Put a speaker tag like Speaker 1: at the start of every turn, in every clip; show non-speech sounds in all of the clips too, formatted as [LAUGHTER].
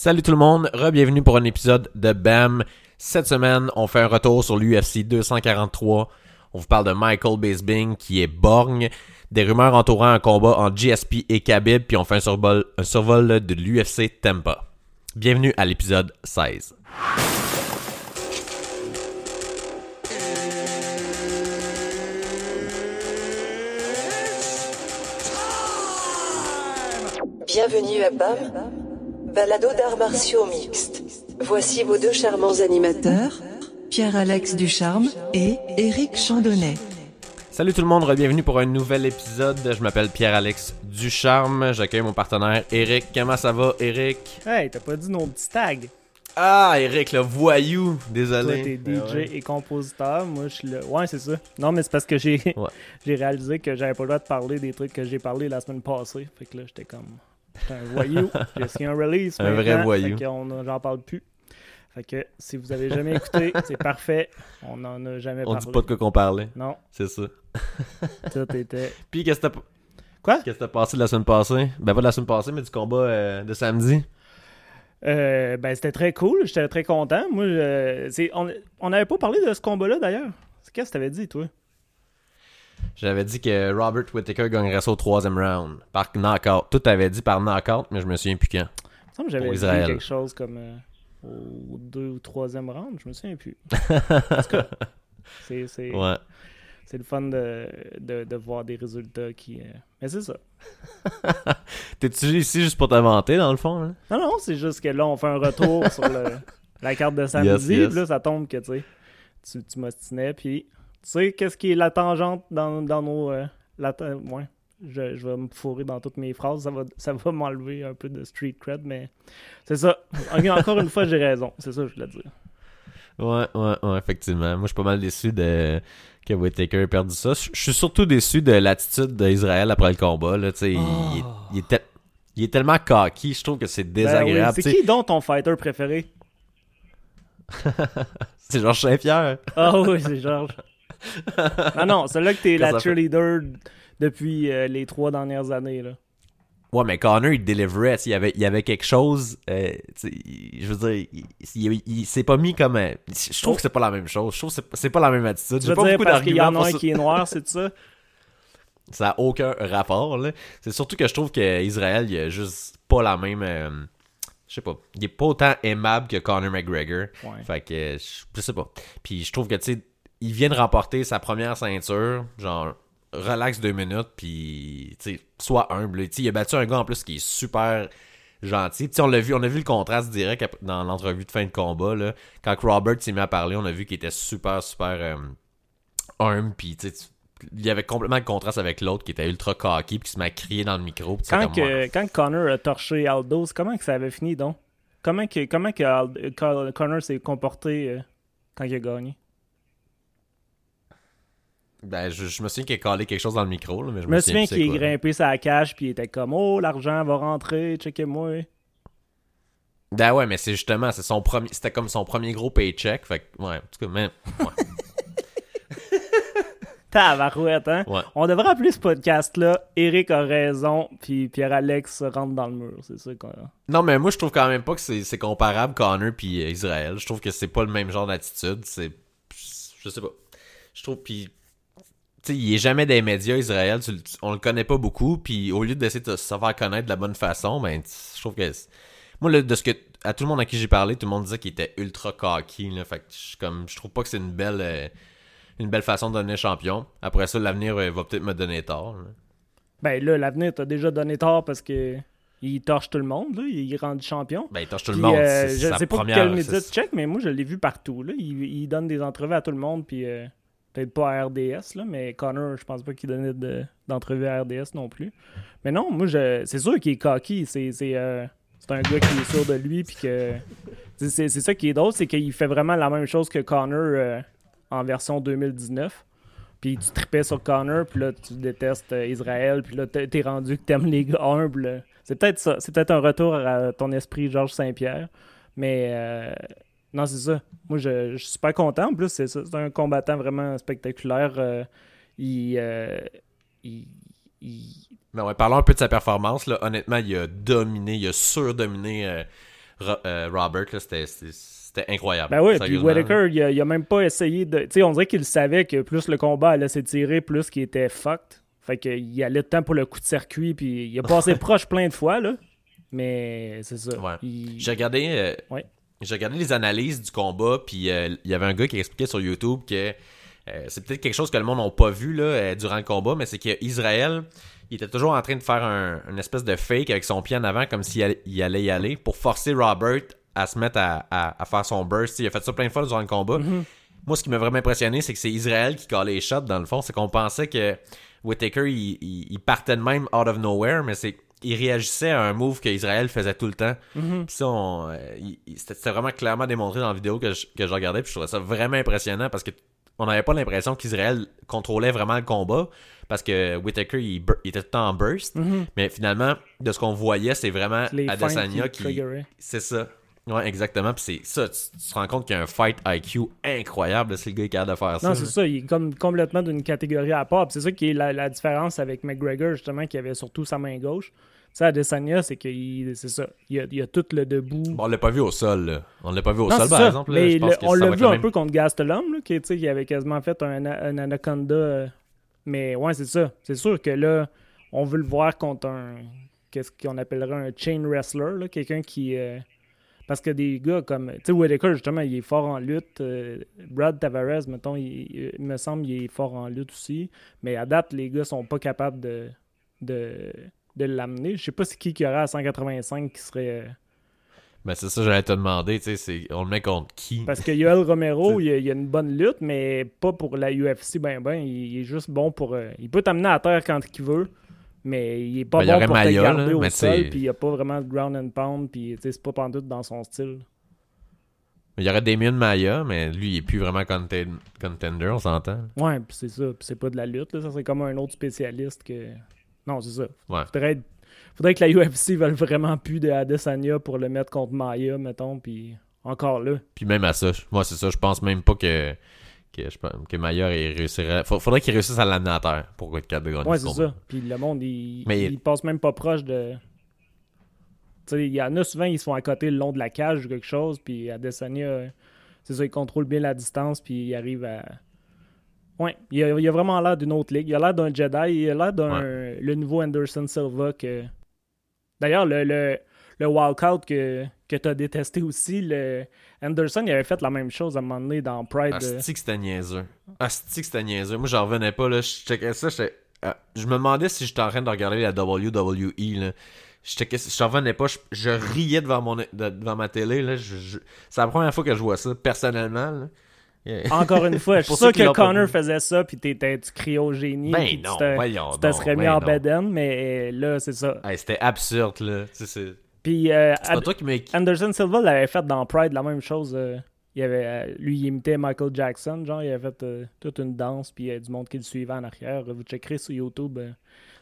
Speaker 1: Salut tout le monde, re-bienvenue pour un épisode de BAM. Cette semaine, on fait un retour sur l'UFC 243. On vous parle de Michael Bisping qui est borgne, des rumeurs entourant un combat en GSP et Khabib, puis on fait un survol, un survol de l'UFC Tampa. Bienvenue à l'épisode 16.
Speaker 2: Bienvenue à BAM, balado d'arts martiaux mixtes. Voici vos deux charmants animateurs, Pierre-Alex Ducharme et Éric Chandonnet.
Speaker 1: Salut tout le monde, bienvenue pour un nouvel épisode. Je m'appelle Pierre-Alex Ducharme, j'accueille mon partenaire Eric. Comment ça va, Eric?
Speaker 3: Hey, t'as pas dit nos petits tags?
Speaker 1: Ah, Eric, le voyou,
Speaker 3: Toi,
Speaker 1: désolé.
Speaker 3: t'es
Speaker 1: Ah
Speaker 3: DJ
Speaker 1: ouais.
Speaker 3: et compositeur. Moi, je suis le. Ouais, c'est ça. Non, mais c'est parce que j'ai
Speaker 1: Ouais. [LAUGHS]
Speaker 3: j'ai réalisé que j'avais pas le droit de parler des trucs que j'ai parlé la semaine passée. Fait que là, j'étais comme. Un voyou. j'ai signé un release. [LAUGHS]
Speaker 1: Un vrai voyou.
Speaker 3: J'en parle plus. Fait que si vous avez jamais écouté, [LAUGHS] c'est parfait. On en a jamais
Speaker 1: On
Speaker 3: parlé.
Speaker 1: dit pas de quoi qu'on parlait,
Speaker 3: Non,
Speaker 1: c'est ça. [LAUGHS]
Speaker 3: tout était.
Speaker 1: Puis qu'est-ce que t'as
Speaker 3: Quoi?
Speaker 1: Qu'est-ce que t'as passé de la semaine passée? Ben pas de la semaine passée, mais du combat euh, de samedi.
Speaker 3: Euh, ben, c'était très cool. J'étais très content. Moi, je- on on n'avait pas parlé de ce combat-là d'ailleurs. C'est Qu'est-ce que t'avais dit, toi?
Speaker 1: J'avais dit que Robert Whittaker gagnerait ça au troisième round. Par knockout. Tout avait dit par knockout, mais je me souviens plus quand.
Speaker 3: Il me j'avais dit quelque chose comme euh, au deux ou troisième round, je me souviens plus. [LAUGHS] En tout cas, c'est, c'est,
Speaker 1: Ouais.
Speaker 3: c'est le fun de, de, de voir des résultats qui. euh, Mais c'est ça. [LAUGHS]
Speaker 1: T'es-tu ici juste pour t'inventer, dans le fond?
Speaker 3: Non, non, c'est juste que là, on fait un retour [LAUGHS] sur le, la carte de samedi,
Speaker 1: Yes, yes.
Speaker 3: puis là, ça tombe que tu sais, tu, tu m'ostinais, puis tu sais, qu'est-ce qui est la tangente dans, dans nos. euh, la ouais. Je, je vais me fourrer dans toutes mes phrases, ça va, ça va m'enlever un peu de street cred, mais c'est ça. Encore une fois, j'ai raison, c'est ça que je voulais dire.
Speaker 1: Ouais, ouais, ouais, effectivement. Moi, je suis pas mal déçu de que Whittaker ait perdu ça. Je suis surtout déçu de l'attitude d'Israël après le combat. Là, sais, il, il est- il tellement cocky, je trouve que c'est
Speaker 3: Ben oui,
Speaker 1: désagréable.
Speaker 3: C'est qui donc ton fighter préféré? [LAUGHS]
Speaker 1: C'est Georges Saint-Pierre.
Speaker 3: Ah oui, c'est Georges. Ah non, c'est là que t'es la cheerleader depuis euh, les trois dernières années. Là.
Speaker 1: Ouais, mais Connor, il sais, Il y avait, il avait quelque chose. euh, je veux dire, il, il- il s'est pas mis comme. un- Je trouve que c'est pas la même chose. Je trouve que c'est- pas la même attitude.
Speaker 3: Tu
Speaker 1: J'ai
Speaker 3: veux
Speaker 1: pas
Speaker 3: dire
Speaker 1: beaucoup
Speaker 3: parce qu'il y en a un qui est noir, c'est ça? [LAUGHS]
Speaker 1: Ça n'a aucun rapport, là. C'est surtout que je trouve qu'Israël, il a juste pas la même. euh, je sais pas. Il est pas autant aimable que Conor McGregor.
Speaker 3: Ouais.
Speaker 1: Fait que, je, je sais pas. Puis je trouve que, tu sais, il vient de remporter sa première ceinture. Genre, relax deux minutes, puis, tu sais, sois humble. Il a battu un gars en plus qui est super gentil. Tu sais, on l'a vu, on a vu le contraste direct dans l'entrevue de fin de combat, là. Quand Robert s'est mis à parler, on a vu qu'il était super, super euh, humble, puis, tu sais, tu- il y avait complètement le contraste avec l'autre qui était ultra cocky, puis qui se met à crier dans le micro.
Speaker 3: Quand, que, quand Connor a torché Aldo, comment que ça avait fini donc? Comment que, comment que Connor s'est comporté euh, quand il a gagné?
Speaker 1: Ben, je, je me souviens qu'il a collé quelque chose dans le micro, là, mais je
Speaker 3: Je me souviens qu'il est grimpé sa cage puis il était comme Oh, l'argent va rentrer, checkez-moi.
Speaker 1: Ben ouais, mais c'est justement, c'est son premier, c'était comme son premier gros paycheck, fait que, ouais, en tout cas, mais, ouais, [LAUGHS]
Speaker 3: Tabarouette, hein?
Speaker 1: ouais.
Speaker 3: On devrait appeler ce podcast-là Eric a raison, puis Pierre-Alex rentre dans le mur. C'est ça qu'on
Speaker 1: Non, mais moi, je trouve quand même pas que c'est comparable, Connor puis Israël. Je trouve que c'est pas le même genre d'attitude, c'est, je sais pas. Je trouve, puis, tu sais, il est jamais des médias, Israël, tu on le connaît pas beaucoup, puis au lieu d'essayer de se faire connaître de la bonne façon, ben, je trouve que, moi, là, de ce que, à tout le monde à qui j'ai parlé, tout le monde disait qu'il était ultra cocky, là, fait que, je, comme, je trouve pas que c'est une belle, euh, une belle façon de devenir champion. Après ça, l'avenir euh, va peut-être me donner tort. là.
Speaker 3: Ben là, l'avenir t'a déjà donné tort parce que il torche tout le monde, là. Il est rendu champion.
Speaker 1: Ben, il touche tout le monde.
Speaker 3: euh, je
Speaker 1: sa
Speaker 3: sais pas
Speaker 1: première-
Speaker 3: quel média tu check, mais moi je l'ai vu partout. Là. Il, il donne des entrevues à tout le monde, puis euh, peut-être pas à RDS, là, mais Connor, je pense pas qu'il donnait de- d'entrevues à RDS non plus. Mais non, moi je, c'est sûr qu'il est cocky. C'est, euh, un gars qui est sûr de lui, c'est, ça qui est drôle, c'est qu'il fait vraiment la même chose que Connor euh, en version 2019. Puis tu tripais sur Connor, puis là tu détestes euh, Israël, puis là t'es rendu que t'aimes les gars humbles. C'est peut-être ça. C'est peut-être un retour à ton esprit Georges Saint-Pierre. Mais non, c'est ça. Moi, je, je suis super content. En plus, c'est ça. C'est un combattant vraiment spectaculaire. Euh, il, euh, il, il-
Speaker 1: Ben ouais, parlons un peu de sa performance. Là. Honnêtement, il a dominé, il a surdominé euh, Ro- Robert, c'était- c'était incroyable.
Speaker 3: Ben oui, puis Whitaker, il a, il a même pas essayé de. Tu sais, on dirait qu'il savait que plus le combat allait s'étirer, plus qu'il était fucked. Fait qu'il allait de temps pour le coup de circuit, puis il a passé [LAUGHS] proche plein de fois, là. Mais c'est ça.
Speaker 1: Ouais.
Speaker 3: Il-
Speaker 1: J'ai regardé, euh,
Speaker 3: Ouais.
Speaker 1: J'ai regardé les analyses du combat, puis euh, il y avait un gars qui expliquait sur YouTube que euh, c'est peut-être quelque chose que le monde n'a pas vu là, euh, durant le combat, mais c'est qu'Israël, il était toujours en train de faire un, une espèce de fake avec son pied en avant, comme s'il allait, il allait y aller, pour forcer Robert à se mettre à, à- à faire son burst. Il a fait ça plein de fois durant le combat. Moi, ce qui m'a vraiment impressionné, c'est que c'est Israël qui collait les shots, dans le fond. C'est qu'on pensait que Whitaker, il, il- il partait de même out of nowhere, mais c'est il réagissait à un move que Israël faisait tout le temps. Puis ça, on, euh, c'était vraiment clairement démontré dans la vidéo que je, que je regardais. Puis je trouvais ça vraiment impressionnant parce que on n'avait pas l'impression qu'Israël contrôlait vraiment le combat parce que Whitaker, il, était tout le temps en burst. Mais finalement, de ce qu'on voyait, c'est vraiment Adesanya
Speaker 3: qui.
Speaker 1: C'est ça. Ouais, exactement. Puis c'est ça, tu, tu te rends compte qu'il y a un fight IQ incroyable. C'est le gars qui est capable de faire ça.
Speaker 3: Non, c'est ça. Il est comme complètement d'une catégorie à part. C'est ça qui est la, la différence avec McGregor, justement, qui avait surtout sa main gauche. Tu sais, Adesanya, c'est qu'il c'est ça. Il a, il a tout le debout.
Speaker 1: Bon, on l'a pas vu au sol, là. On l'a pas vu au
Speaker 3: Non,
Speaker 1: sol, par
Speaker 3: ça.
Speaker 1: exemple. là.
Speaker 3: Mais
Speaker 1: Je pense
Speaker 3: le-
Speaker 1: que
Speaker 3: on l'a vu un peu contre Gastelum, là, qui, qui avait quasiment fait un, un anaconda. euh, Mais ouais, c'est ça. C'est sûr que là, on veut le voir contre un. Qu'est-ce qu'on appellerait un chain wrestler, là, quelqu'un qui. euh, Parce que des gars comme. Tu sais, Whitaker, justement, il est fort en lutte. euh, Brad Tavares, mettons, il, il me semble il est fort en lutte aussi. Mais à date, les gars sont pas capables de. de de l'amener. Je sais pas c'est qui qui aurait à 185 qui serait. euh,
Speaker 1: Ben, c'est ça, j'allais te demander, tu sais, on le met contre qui?
Speaker 3: Parce que Yoel Romero, [LAUGHS] il a, il a une bonne lutte, mais pas pour la UFC, ben ben. Il, il est juste bon pour. euh, il peut t'amener à terre quand il veut, mais il est pas
Speaker 1: Ben,
Speaker 3: bon pour te garder
Speaker 1: là,
Speaker 3: au
Speaker 1: mais
Speaker 3: sol, puis il a pas vraiment de ground and pound, puis c'est pas pantoute dans son style.
Speaker 1: Il y aurait Damien Maya, mais lui, il est plus vraiment conten- contender, on s'entend.
Speaker 3: Ouais, puis c'est ça. Puis c'est pas de la lutte, là. Ça serait comme un autre spécialiste que. Non, c'est ça.
Speaker 1: Ouais.
Speaker 3: Faudrait, être- faudrait que la UFC veuille vraiment plus de Adesanya pour le mettre contre Maya, mettons, puis encore là.
Speaker 1: Puis même à ça, moi, c'est ça, je pense même pas que, que, je pense- que Maya il réussirait. Faudrait qu'il réussisse à l'amener à terre pour être capable de gagner
Speaker 3: Ouais,
Speaker 1: ce
Speaker 3: c'est ça. Puis le monde, il,
Speaker 1: Mais-
Speaker 3: il passe même pas proche de. Tu sais, il y en a souvent, ils se font à côté le long de la cage ou quelque chose, puis Adesanya, c'est ça, il contrôle bien la distance, puis il arrive à. Ouais, il a, il a vraiment l'air d'une autre ligue. Il a l'air d'un Jedi, il a l'air d'un. Le nouveau Anderson Silva que. D'ailleurs, le, le, le walkout que, que tu as détesté aussi, le... Anderson, il avait fait la même chose à un moment donné dans Pride. euh,
Speaker 1: Asti que c'était niaiseux. Asti que c'était niaiseux. Moi, j'en revenais pas, là. Je checkais ça, euh, je me demandais si j'étais en train de regarder la WWE, là. Je checkais, je revenais pas. Je, je riais devant, mon, de- devant ma télé, là. Je- je- c'est la première fois que je vois ça, personnellement, là. Yeah.
Speaker 3: Encore une fois, [LAUGHS] je suis
Speaker 1: Pour
Speaker 3: sûr que Connor faisait ça, puis t'étais, tu criais au génie.
Speaker 1: Ben
Speaker 3: tu
Speaker 1: non,
Speaker 3: te-
Speaker 1: voyons
Speaker 3: Tu te
Speaker 1: donc,
Speaker 3: serais mis
Speaker 1: ben
Speaker 3: en bedaine, mais là, c'est ça.
Speaker 1: Hey, c'était absurde, là. Tu sais, c'est
Speaker 3: Puis euh, Ad-
Speaker 1: toi qui.
Speaker 3: Anderson Silva l'avait fait dans Pride, la même chose. euh, il avait, euh, lui, il imitait Michael Jackson, genre, il avait fait euh, toute une danse, puis il y a du monde qui le suivait en arrière. Vous checkerez sur YouTube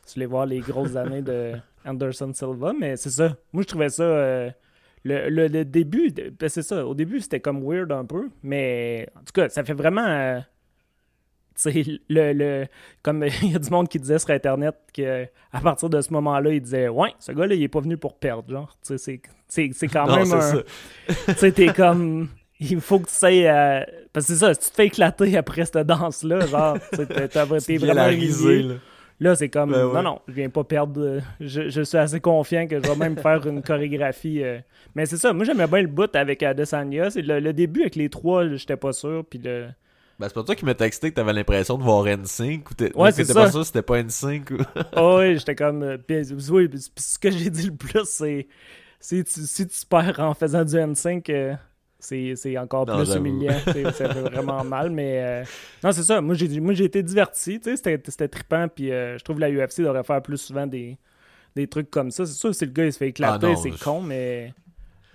Speaker 3: si vous voulez voir les grosses [LAUGHS] années de Anderson Silva, mais c'est ça. Moi, je trouvais ça. le, le- le début, ben, c'est ça. Au début, c'était comme weird un peu, mais en tout cas, ça fait vraiment. Le, le, comme [LAUGHS] il y a du monde qui disait sur Internet que à partir de ce moment-là, il disait Ouais, ce gars-là, il est pas venu pour perdre. Genre, tu sais, c'est- quand
Speaker 1: Non,
Speaker 3: même un.
Speaker 1: ça. [LAUGHS]
Speaker 3: Tu sais, t'es comme. Il faut que tu sais. euh, Parce que c'est ça, si tu te fais éclater après cette danse-là, genre, t'es- vraiment risé.
Speaker 1: là.
Speaker 3: Là, c'est comme,
Speaker 1: Ben ouais.
Speaker 3: non, non, je viens pas perdre. euh, Je, je suis assez confiant que je vais même faire une chorégraphie. euh. Mais c'est ça, moi j'aimais bien le bout avec Adesanya. C'est le, le début avec les trois, j'étais pas sûr. Puis le.
Speaker 1: Ben, c'est pas toi qui m'as texté que t'avais l'impression de voir N5 ou
Speaker 3: Ouais,
Speaker 1: t'étais
Speaker 3: ça.
Speaker 1: pas sûr c'était pas N5 ou... [LAUGHS]
Speaker 3: Oh, oui, j'étais comme. euh, puis, oui, puis ce que j'ai dit le plus, c'est. Si tu, si tu perds en faisant du N5, euh, c'est encore
Speaker 1: Non,
Speaker 3: plus humiliant. C'est- Ça fait [LAUGHS] vraiment mal, mais. euh, non, c'est ça. Moi, j'ai été diverti. Tu sais, c'était trippant. Puis euh, je trouve que la UFC devrait faire plus souvent des, des trucs comme ça. C'est sûr, si le gars il se fait éclater,
Speaker 1: Ah
Speaker 3: c'est
Speaker 1: je-
Speaker 3: con, mais.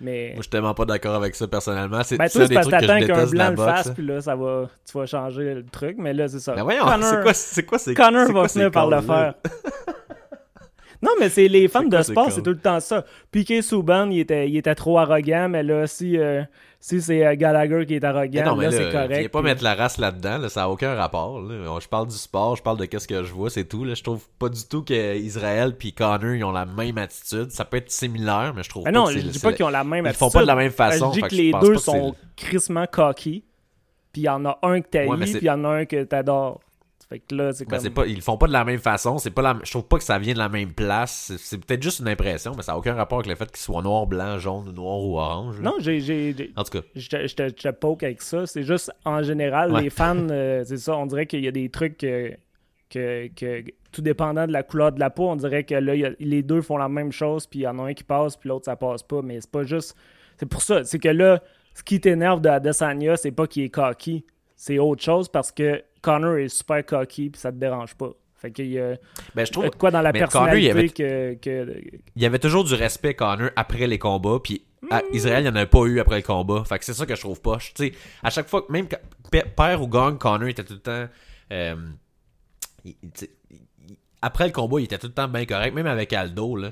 Speaker 3: Mais.
Speaker 1: Moi, je suis tellement pas d'accord avec ça personnellement. C'est
Speaker 3: Ben,
Speaker 1: c'est des
Speaker 3: parce que
Speaker 1: trucs que je
Speaker 3: t'attends qu'un
Speaker 1: déteste de
Speaker 3: blanc
Speaker 1: la
Speaker 3: le fasse, puis là, ça va, tu vas changer le truc. Mais là, c'est ça.
Speaker 1: Ben voyons,
Speaker 3: Connor-
Speaker 1: c'est quoi, c'est quoi, c'est
Speaker 3: Connor va finir par le faire. [LAUGHS] Non, mais c'est les fans de sport, c'est tout le temps ça. Piqué Souban, il était, il était trop arrogant, mais là, si, euh, si c'est euh, Gallagher qui est
Speaker 1: Mais
Speaker 3: arrogant,
Speaker 1: non, mais
Speaker 3: là,
Speaker 1: là,
Speaker 3: c'est correct.
Speaker 1: viens pas mettre la race là-dedans, là, ça n'a aucun rapport. là. Je parle du sport, je parle de qu'est-ce que je vois, c'est tout. Là. Je trouve pas du tout que Israël puis Connor ils ont la même attitude. Ça peut être similaire, mais je trouve
Speaker 3: Ah
Speaker 1: pas
Speaker 3: non,
Speaker 1: que
Speaker 3: je dis pas qu'ils ont la même
Speaker 1: Ils
Speaker 3: attitude.
Speaker 1: font pas de la même façon.
Speaker 3: Je dis que les deux sont crissement cocky, puis il y en a un que t'haïs,
Speaker 1: mais
Speaker 3: puis il y en a un que t'adores. Fait que là, c'est
Speaker 1: Ben,
Speaker 3: comme...
Speaker 1: c'est pas, ils le font pas de la même façon. C'est pas la, je trouve pas que ça vient de la même place. C'est, peut-être juste une impression, mais ça a aucun rapport avec le fait qu'ils soient noir, blanc, jaune, noir ou orange. là.
Speaker 3: Non, j'ai...
Speaker 1: En tout cas,
Speaker 3: Je te, poke avec ça. C'est juste, en général,
Speaker 1: Ouais.
Speaker 3: les fans, euh, c'est ça, on dirait qu'il y a des trucs que, que, que- tout dépendant de la couleur de la peau, on dirait que là, il y a- les deux font la même chose, puis il y en a un qui passe, puis l'autre, ça passe pas. Mais c'est pas juste... C'est pour ça. C'est que là, ce qui t'énerve de Adesanya, c'est pas qu'il est cocky. C'est autre chose parce que Connor est super cocky, puis ça te dérange pas. Fait qu'il y a
Speaker 1: ben, je trouve,
Speaker 3: de quoi dans la
Speaker 1: mais Connor, il
Speaker 3: personnalité
Speaker 1: avait-
Speaker 3: que, que-
Speaker 1: il y avait toujours du respect Connor après les combats, puis à
Speaker 3: Hmm.
Speaker 1: Israël, il n'y en avait pas eu après le combat. Fait que c'est ça que je trouve pas. Tu sais, à chaque fois, même quand père ou gang, Connor était tout le temps. euh, il- il- il- après le combat, il était tout le temps bien correct, même avec Aldo. Là.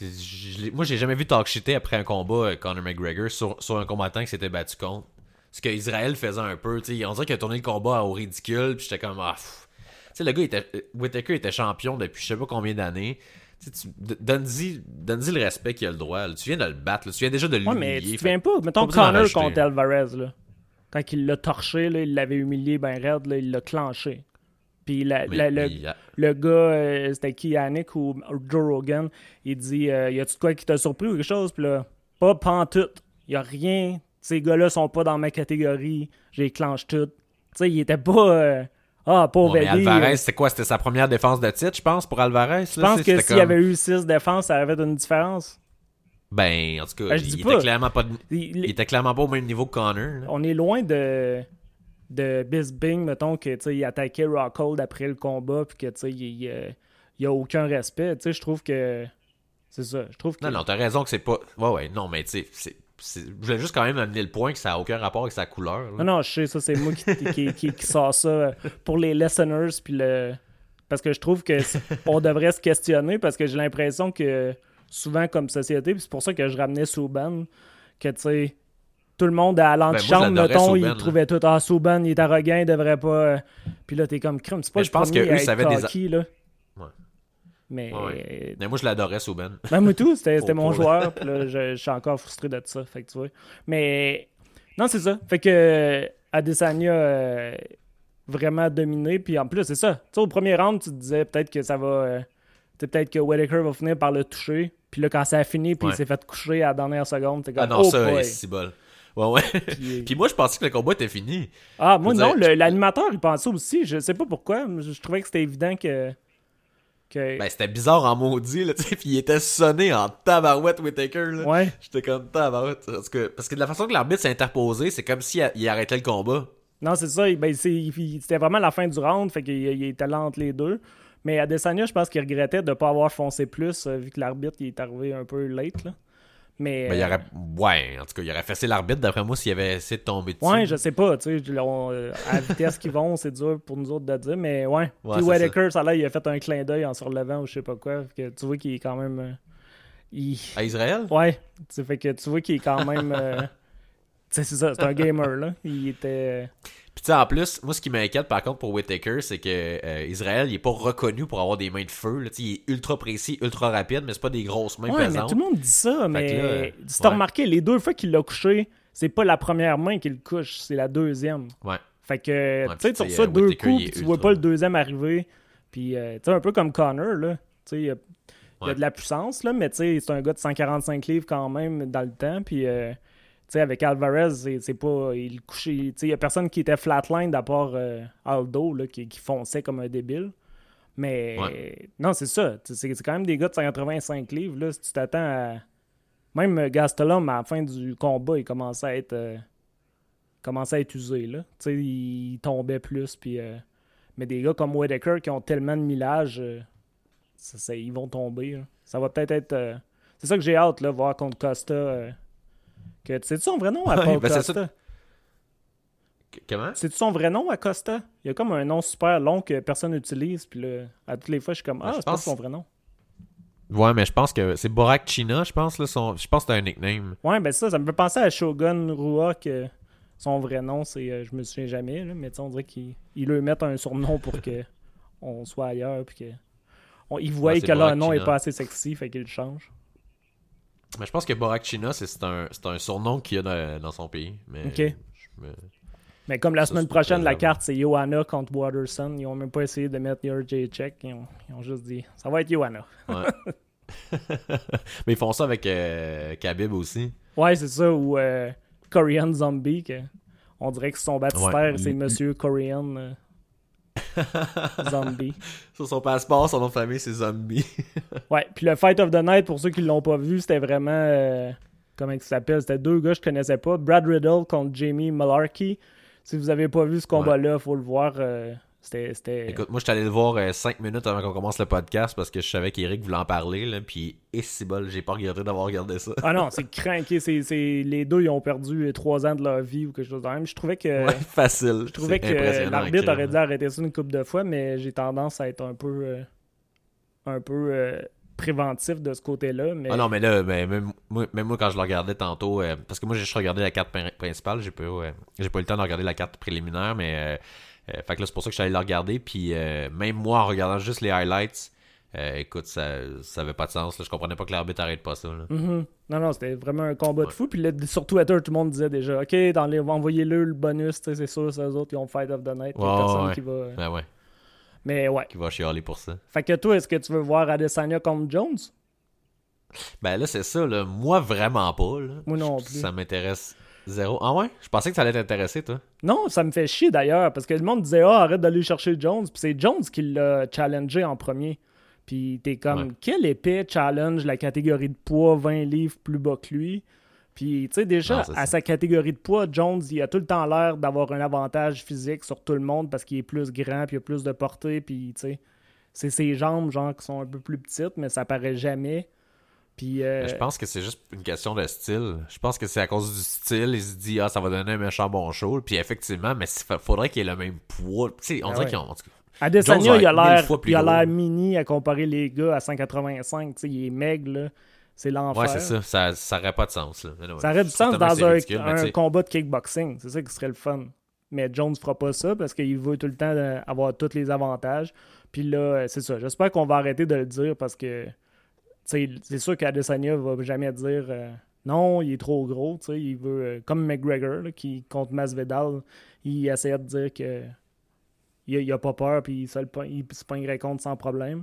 Speaker 1: Je- je moi, j'ai jamais vu talk shitter après un combat euh, Conor McGregor sur, sur un combattant qui s'était battu contre. Ce que Israël faisait un peu. tu sais, On dirait qu'il a tourné le combat au ridicule, puis j'étais comme. Ah. Tu sais, le gars, était, euh, Whittaker était champion depuis je sais pas combien d'années. Donne-y le respect qu'il a le droit. là. Tu viens de le battre. là. Tu viens déjà de
Speaker 3: Ouais, mais tu
Speaker 1: l'humilier.
Speaker 3: te souviens pas, mettons Connor contre Alvarez, là. Quand il l'a torché, là, il l'avait humilié ben raide, là, il l'a clenché. Puis la-
Speaker 1: Mais-
Speaker 3: la- le,
Speaker 1: mais il a-
Speaker 3: le gars, euh, c'était qui, Yannick ou Joe Rogan, il dit euh, Y a-tu de quoi qui t'a surpris ou quelque chose? Puis là, pas pantoute. Y a rien. Ces gars-là sont pas dans ma catégorie. J'ai clenché tout. Tu sais, il était pas. euh, ah, pauvre Eddie,
Speaker 1: Alvarez,
Speaker 3: euh,
Speaker 1: c'était quoi? C'était sa première défense de titre, je pense, pour Alvarez.
Speaker 3: Je pense que s'il y avait eu 6 défenses, ça fait une différence.
Speaker 1: Ben, en tout cas,
Speaker 3: Ben,
Speaker 1: il, était clairement pas de-
Speaker 3: Il-
Speaker 1: il était clairement pas au même niveau que Connor. là.
Speaker 3: on est loin de de Bisbing, mettons, que tu sais, il attaquait Rockhold après le combat, puis que tu sais, il, il, euh, il y a aucun respect. Tu sais, je trouve que. C'est ça. Je trouve que.
Speaker 1: Non, non, t'as raison que c'est pas. Ouais, ouais, non, mais tu sais, je voulais juste quand même amener le point que ça a aucun rapport avec sa couleur. là.
Speaker 3: Non, non, je sais, ça, c'est moi qui, qui, qui, qui sort ça euh, pour les listeners, puis le. Parce que je trouve que on devrait se questionner, parce que j'ai l'impression que souvent, comme société, puis c'est pour ça que je ramenais Souban, que tu sais. Tout le monde à
Speaker 1: Ben,
Speaker 3: l'antichambre,
Speaker 1: l'adorais,
Speaker 3: mettons,
Speaker 1: Souban,
Speaker 3: il trouvait tout Ah, Souban, il est arrogant, il devrait pas. euh. Puis là, t'es comme crime. C'est pas
Speaker 1: Mais
Speaker 3: le
Speaker 1: je pense
Speaker 3: premier
Speaker 1: que
Speaker 3: à
Speaker 1: eux
Speaker 3: être
Speaker 1: savaient des-
Speaker 3: cocky, là.
Speaker 1: Ouais.
Speaker 3: Mais.
Speaker 1: Ouais, Mais moi, je l'adorais, Souben. [LAUGHS]
Speaker 3: Ben, moi, tout, c'était mon joueur. Puis là, je, je suis encore frustré de ça. Fait que tu vois. Mais. Non, c'est ça. Fait que. euh, Adesanya. euh, vraiment dominé. Puis en plus, c'est ça. Tu sais, au premier round, tu te disais peut-être que ça va. euh, peut-être que Whitaker va finir par le toucher. Puis là, quand ça a fini, puis
Speaker 1: Ouais.
Speaker 3: il s'est fait coucher à la dernière seconde, t'es comme.
Speaker 1: Ah non,
Speaker 3: oh
Speaker 1: ça, c'est bol. Ouais, ouais.
Speaker 3: Puis- [LAUGHS]
Speaker 1: Puis moi, je pensais que le combat était fini.
Speaker 3: Ah, moi, non, l'animateur, il pensait aussi. Je sais pas pourquoi. mais Je, je trouvais que c'était évident que.
Speaker 1: Ben, c'était bizarre en maudit, là, [LAUGHS] tu sais. Puis il était sonné en tabarouette, Whittaker, là.
Speaker 3: ouais.
Speaker 1: J'étais comme tabarouette. Parce que, parce que de la façon que l'arbitre s'est interposé, c'est comme s'il il arrêtait le combat.
Speaker 3: Non, c'est ça. Ben, c'était vraiment la fin du round, fait qu'il il était là entre les deux. Mais Adesanya, je pense qu'il regrettait de ne pas avoir foncé plus, euh, vu que l'arbitre est arrivé un peu late. Là. Mais.
Speaker 1: Ben, il
Speaker 3: euh,
Speaker 1: aurait. Ouais, en tout cas, il aurait fessé l'arbitre, d'après moi, s'il avait essayé de tomber dessus.
Speaker 3: Ouais, je sais pas, tu sais, je- on- euh, à la vitesse qu'ils vont, c'est dur pour nous autres de dire, mais ouais.
Speaker 1: Ouais,
Speaker 3: Puis Whitaker, ça là, il a fait un clin d'œil en se relevant ou je sais pas quoi, que tu vois qu'il est quand même... euh, il-
Speaker 1: À Israël?
Speaker 3: Ouais, tu fait que tu vois qu'il est quand même... euh, [LAUGHS] Tu sais, c'est ça, c'est un gamer, là. Il était...
Speaker 1: Puis tu sais, en plus, moi, ce qui m'inquiète par contre pour Whittaker, c'est que euh, Israël, il est pas reconnu pour avoir des mains de feu. Là. Il est ultra précis, ultra rapide, mais c'est pas des grosses mains
Speaker 3: Ouais, mais tout le monde dit ça, mais
Speaker 1: là,
Speaker 3: si t'as
Speaker 1: ouais.
Speaker 3: remarqué, les deux fois qu'il l'a couché, c'est pas la première main qu'il couche, c'est la deuxième.
Speaker 1: Ouais.
Speaker 3: Fait que,
Speaker 1: Ouais,
Speaker 3: tu sais, tu reçois deux coups, puis tu vois pas le deuxième arriver. Puis, euh, tu sais, un peu comme Connor, là. Tu sais, il a, il y a
Speaker 1: Ouais.
Speaker 3: de la puissance, là, mais tu sais, c'est un gars de 145 livres quand même dans le temps. Puis, euh, tu sais, avec Alvarez, c'est pas. Il couchait. Il y a personne qui était flatline à part euh, Aldo, là, qui, qui fonçait comme un débile. Mais
Speaker 1: Ouais.
Speaker 3: non, c'est ça. C'est quand même des gars de 185 livres. Là, si tu t'attends à. Même euh, Gastelum, à la fin du combat, il commençait à être. euh, commençait à être usé. Là. Il tombait plus. Puis, euh, Mais des gars comme Whitaker qui ont tellement de millage, ça- ça- ils vont tomber. là. Ça va peut-être être. euh, C'est ça que j'ai hâte, là, voir contre Costa. C'est-tu son vrai nom à [LAUGHS] Paul
Speaker 1: ben, c'est
Speaker 3: Costa?
Speaker 1: Comment?
Speaker 3: C'est-tu son vrai nom à Costa? Il y a comme un nom super long que personne n'utilise. Puis là, à toutes les fois, je suis comme,
Speaker 1: Ouais,
Speaker 3: ah,
Speaker 1: je
Speaker 3: c'est pas son vrai nom.
Speaker 1: Ouais, mais je pense que c'est Borak China, je pense, là, son... je pense que c'est un nickname.
Speaker 3: Ouais, ben ça, ça me fait penser à Shogun Rua, que son vrai nom, c'est, euh, je me souviens jamais, là, mais tu sais, on dirait qu'ils ils lui mettent un surnom pour que [LAUGHS] on soit ailleurs, puis que on, ils voient
Speaker 1: Ouais,
Speaker 3: que leur nom est
Speaker 1: China.
Speaker 3: pas assez sexy, fait qu'ils le changent.
Speaker 1: Mais je pense que Borak China, c'est un, un surnom qu'il y a dans, dans son pays. Mais me-
Speaker 3: Mais comme la
Speaker 1: Ça,
Speaker 3: semaine prochaine, la carte, c'est Johanna contre Waterson. Ils ont même pas essayé de mettre your J-check. Ils ont, ils ont juste dit, ça va être Johanna.
Speaker 1: Ouais. [LAUGHS] mais ils font ça avec euh, Khabib aussi.
Speaker 3: Ouais, c'est ça, ou euh, Korean Zombie, que on dirait que son baptistère,
Speaker 1: Ouais.
Speaker 3: c'est Monsieur Korean euh, Zombie. [LAUGHS]
Speaker 1: Sur son passeport, son nom de famille, c'est Zombie. [LAUGHS]
Speaker 3: Ouais, puis le Fight of the Night, pour ceux qui l'ont pas vu, c'était vraiment. euh, comment il s'appelle? C'était deux gars que je connaissais pas. Brad Riddle contre Jamie Malarkey. Si vous avez pas vu ce combat-là, faut le voir. euh, c'était.
Speaker 1: Écoute, moi, je suis allé le voir 5 minutes avant qu'on commence le podcast parce que je savais qu'Eric voulait en parler. Là, puis, et si bol, j'ai pas regardé d'avoir regardé ça.
Speaker 3: Ah non, c'est craqué. C'est, c'est- Les deux, ils ont perdu euh, trois ans de leur vie ou quelque chose de même. Je trouvais que.
Speaker 1: Ouais, facile.
Speaker 3: Je trouvais que l'arbitre aurait dû arrêter ça une couple de fois, mais j'ai tendance à être un peu. euh, un peu euh, préventif de ce côté-là. Mais...
Speaker 1: Ah non, mais là, ben, même, moi, même moi, quand je le regardais tantôt, euh, parce que moi, j'ai juste regardé la carte prin- principale, j'ai pas, euh, j'ai pas eu le temps de regarder la carte préliminaire, mais euh, euh, fait que là, c'est pour ça que je suis allé le regarder, puis euh, même moi, en regardant juste les highlights, euh, écoute, ça, ça avait pas de sens, là, je comprenais pas que l'arbitre arrête pas ça, là.
Speaker 3: Mhm. Non, non, c'était vraiment un combat de fou. Puis là, sur Twitter, tout le monde disait déjà Ok, dans les... envoyez-le le bonus, c'est sûr, c'est eux autres qui ont Fight of the Night. Il y a
Speaker 1: Ouais,
Speaker 3: personne
Speaker 1: ouais.
Speaker 3: qui va.
Speaker 1: Ben ouais,
Speaker 3: Mais ouais.
Speaker 1: qui va chialer pour ça.
Speaker 3: Fait que toi, est-ce que tu veux voir Adesanya contre Jones?
Speaker 1: Ben là, c'est ça, là, moi, vraiment pas, là.
Speaker 3: Moi non plus.
Speaker 1: Ça m'intéresse zéro. Ah ouais? Je pensais que ça allait t'intéresser, toi.
Speaker 3: Non, ça me fait chier d'ailleurs, parce que le monde disait Ah, arrête d'aller chercher Jones. Puis c'est Jones qui l'a challengé en premier. Puis t'es comme
Speaker 1: Ouais.
Speaker 3: Quel épais challenge la catégorie de poids 20 livres plus bas que lui. Puis, tu sais, déjà,
Speaker 1: Non,
Speaker 3: à sa catégorie de poids, Jones, il a tout le temps l'air d'avoir un avantage physique sur tout le monde parce qu'il est plus grand, puis il a plus de portée, puis, tu sais, c'est ses jambes, genre, qui sont un peu plus petites, mais ça paraît jamais. Puis, euh,
Speaker 1: Je pense que c'est juste une question de style. Je pense que c'est à cause du style. Il se dit, ah, ça va donner un méchant bon show. Puis effectivement, mais il faudrait qu'il ait le même poids. Tu sais, on
Speaker 3: Ah
Speaker 1: dirait
Speaker 3: ouais.
Speaker 1: qu'ils ont. en tout cas,
Speaker 3: Adesanya, il a l'air il a l'air mini à comparer les gars à 185. tu sais, il est maigre, là. C'est l'enfer.
Speaker 1: Ouais, c'est ça. ça. Ça aurait pas de sens. Là.
Speaker 3: Ça aurait du sens dans un,
Speaker 1: ridicule,
Speaker 3: un combat de kickboxing. C'est ça qui serait le fun. Mais Jones fera pas ça parce qu'il veut tout le temps euh, avoir tous les avantages. Puis là, euh, c'est ça. J'espère qu'on va arrêter de le dire parce que c'est sûr qu'Adesanya va jamais dire euh, non, il est trop gros. tu sais, Il veut, euh, comme McGregor là, qui contre Masvidal, il essayait de dire que il a, pas peur puis il se, il se pognerait contre sans problème.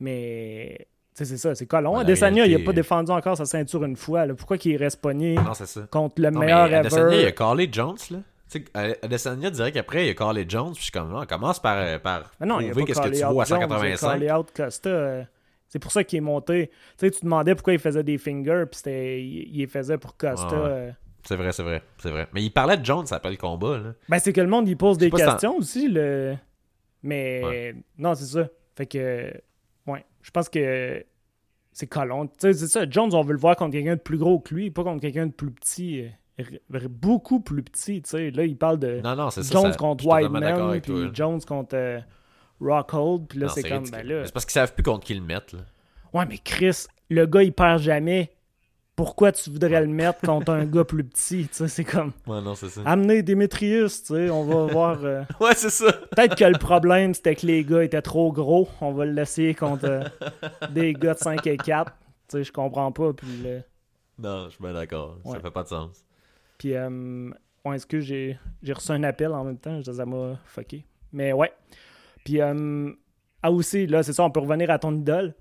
Speaker 3: Mais c'est ça, c'est colon. Adesanya, il a
Speaker 1: réalité-
Speaker 3: pas défendu encore sa ceinture une fois. là. Pourquoi qu'il reste pogné
Speaker 1: Non,
Speaker 3: contre le
Speaker 1: Non, mais
Speaker 3: meilleur
Speaker 1: Adesanya, il a
Speaker 3: ever?
Speaker 1: callé Jones, là. Sais, Adesanya dirait qu'après, il a callé Jones. Puis je suis comme, non, commence par, euh, par
Speaker 3: Mais non,
Speaker 1: prouver qu'est-ce que tu vaux à
Speaker 3: Jones, il a
Speaker 1: 185.
Speaker 3: out Costa. C'est pour ça qu'il est monté. Tu sais, tu demandais pourquoi il faisait des fingers, puis c'était, il, les faisait pour Costa.
Speaker 1: Ouais.
Speaker 3: euh.
Speaker 1: C'est vrai, c'est vrai, c'est vrai. Mais il parlait de Jones après le combat, là.
Speaker 3: Ben, c'est que le monde, il pose des
Speaker 1: si
Speaker 3: questions aussi. Le... Mais
Speaker 1: Ouais.
Speaker 3: non, c'est ça. Fait que, ouais, je pense que c'est colon. Tu sais, c'est ça. Jones, on veut le voir contre quelqu'un de plus gros que lui, pas contre quelqu'un de plus petit. euh, beaucoup plus petit. Tu sais, là, il parle de
Speaker 1: Non, non, c'est ça.
Speaker 3: Jones
Speaker 1: ça-
Speaker 3: contre Whiteman, puis. Jones contre euh, Rockhold. Puis là, c'est comme,
Speaker 1: ridicule.
Speaker 3: ben là.
Speaker 1: C'est parce qu'ils savent plus contre qui le mettre, là.
Speaker 3: Ouais, mais Chris, le gars, il perd jamais. Pourquoi tu voudrais le mettre contre un gars plus petit? Tu sais, c'est comme
Speaker 1: Ouais, non, c'est ça.
Speaker 3: amener Demetrius, tu sais, on va voir. euh, [LAUGHS]
Speaker 1: Ouais, c'est ça.
Speaker 3: Peut-être que le problème, c'était que les gars étaient trop gros. On va le laisser contre euh, des gars de 5 et 4. Tu sais, je comprends pas. Puis, le-
Speaker 1: Non, je suis bien d'accord.
Speaker 3: Ouais.
Speaker 1: Ça fait pas de sens.
Speaker 3: puis euh, ouais, est-ce que j'ai j'ai reçu un appel en même temps? Je- Ça m'a fucké. Mais ouais. Puis, euh, ah aussi, là, c'est ça, on peut revenir à ton idole.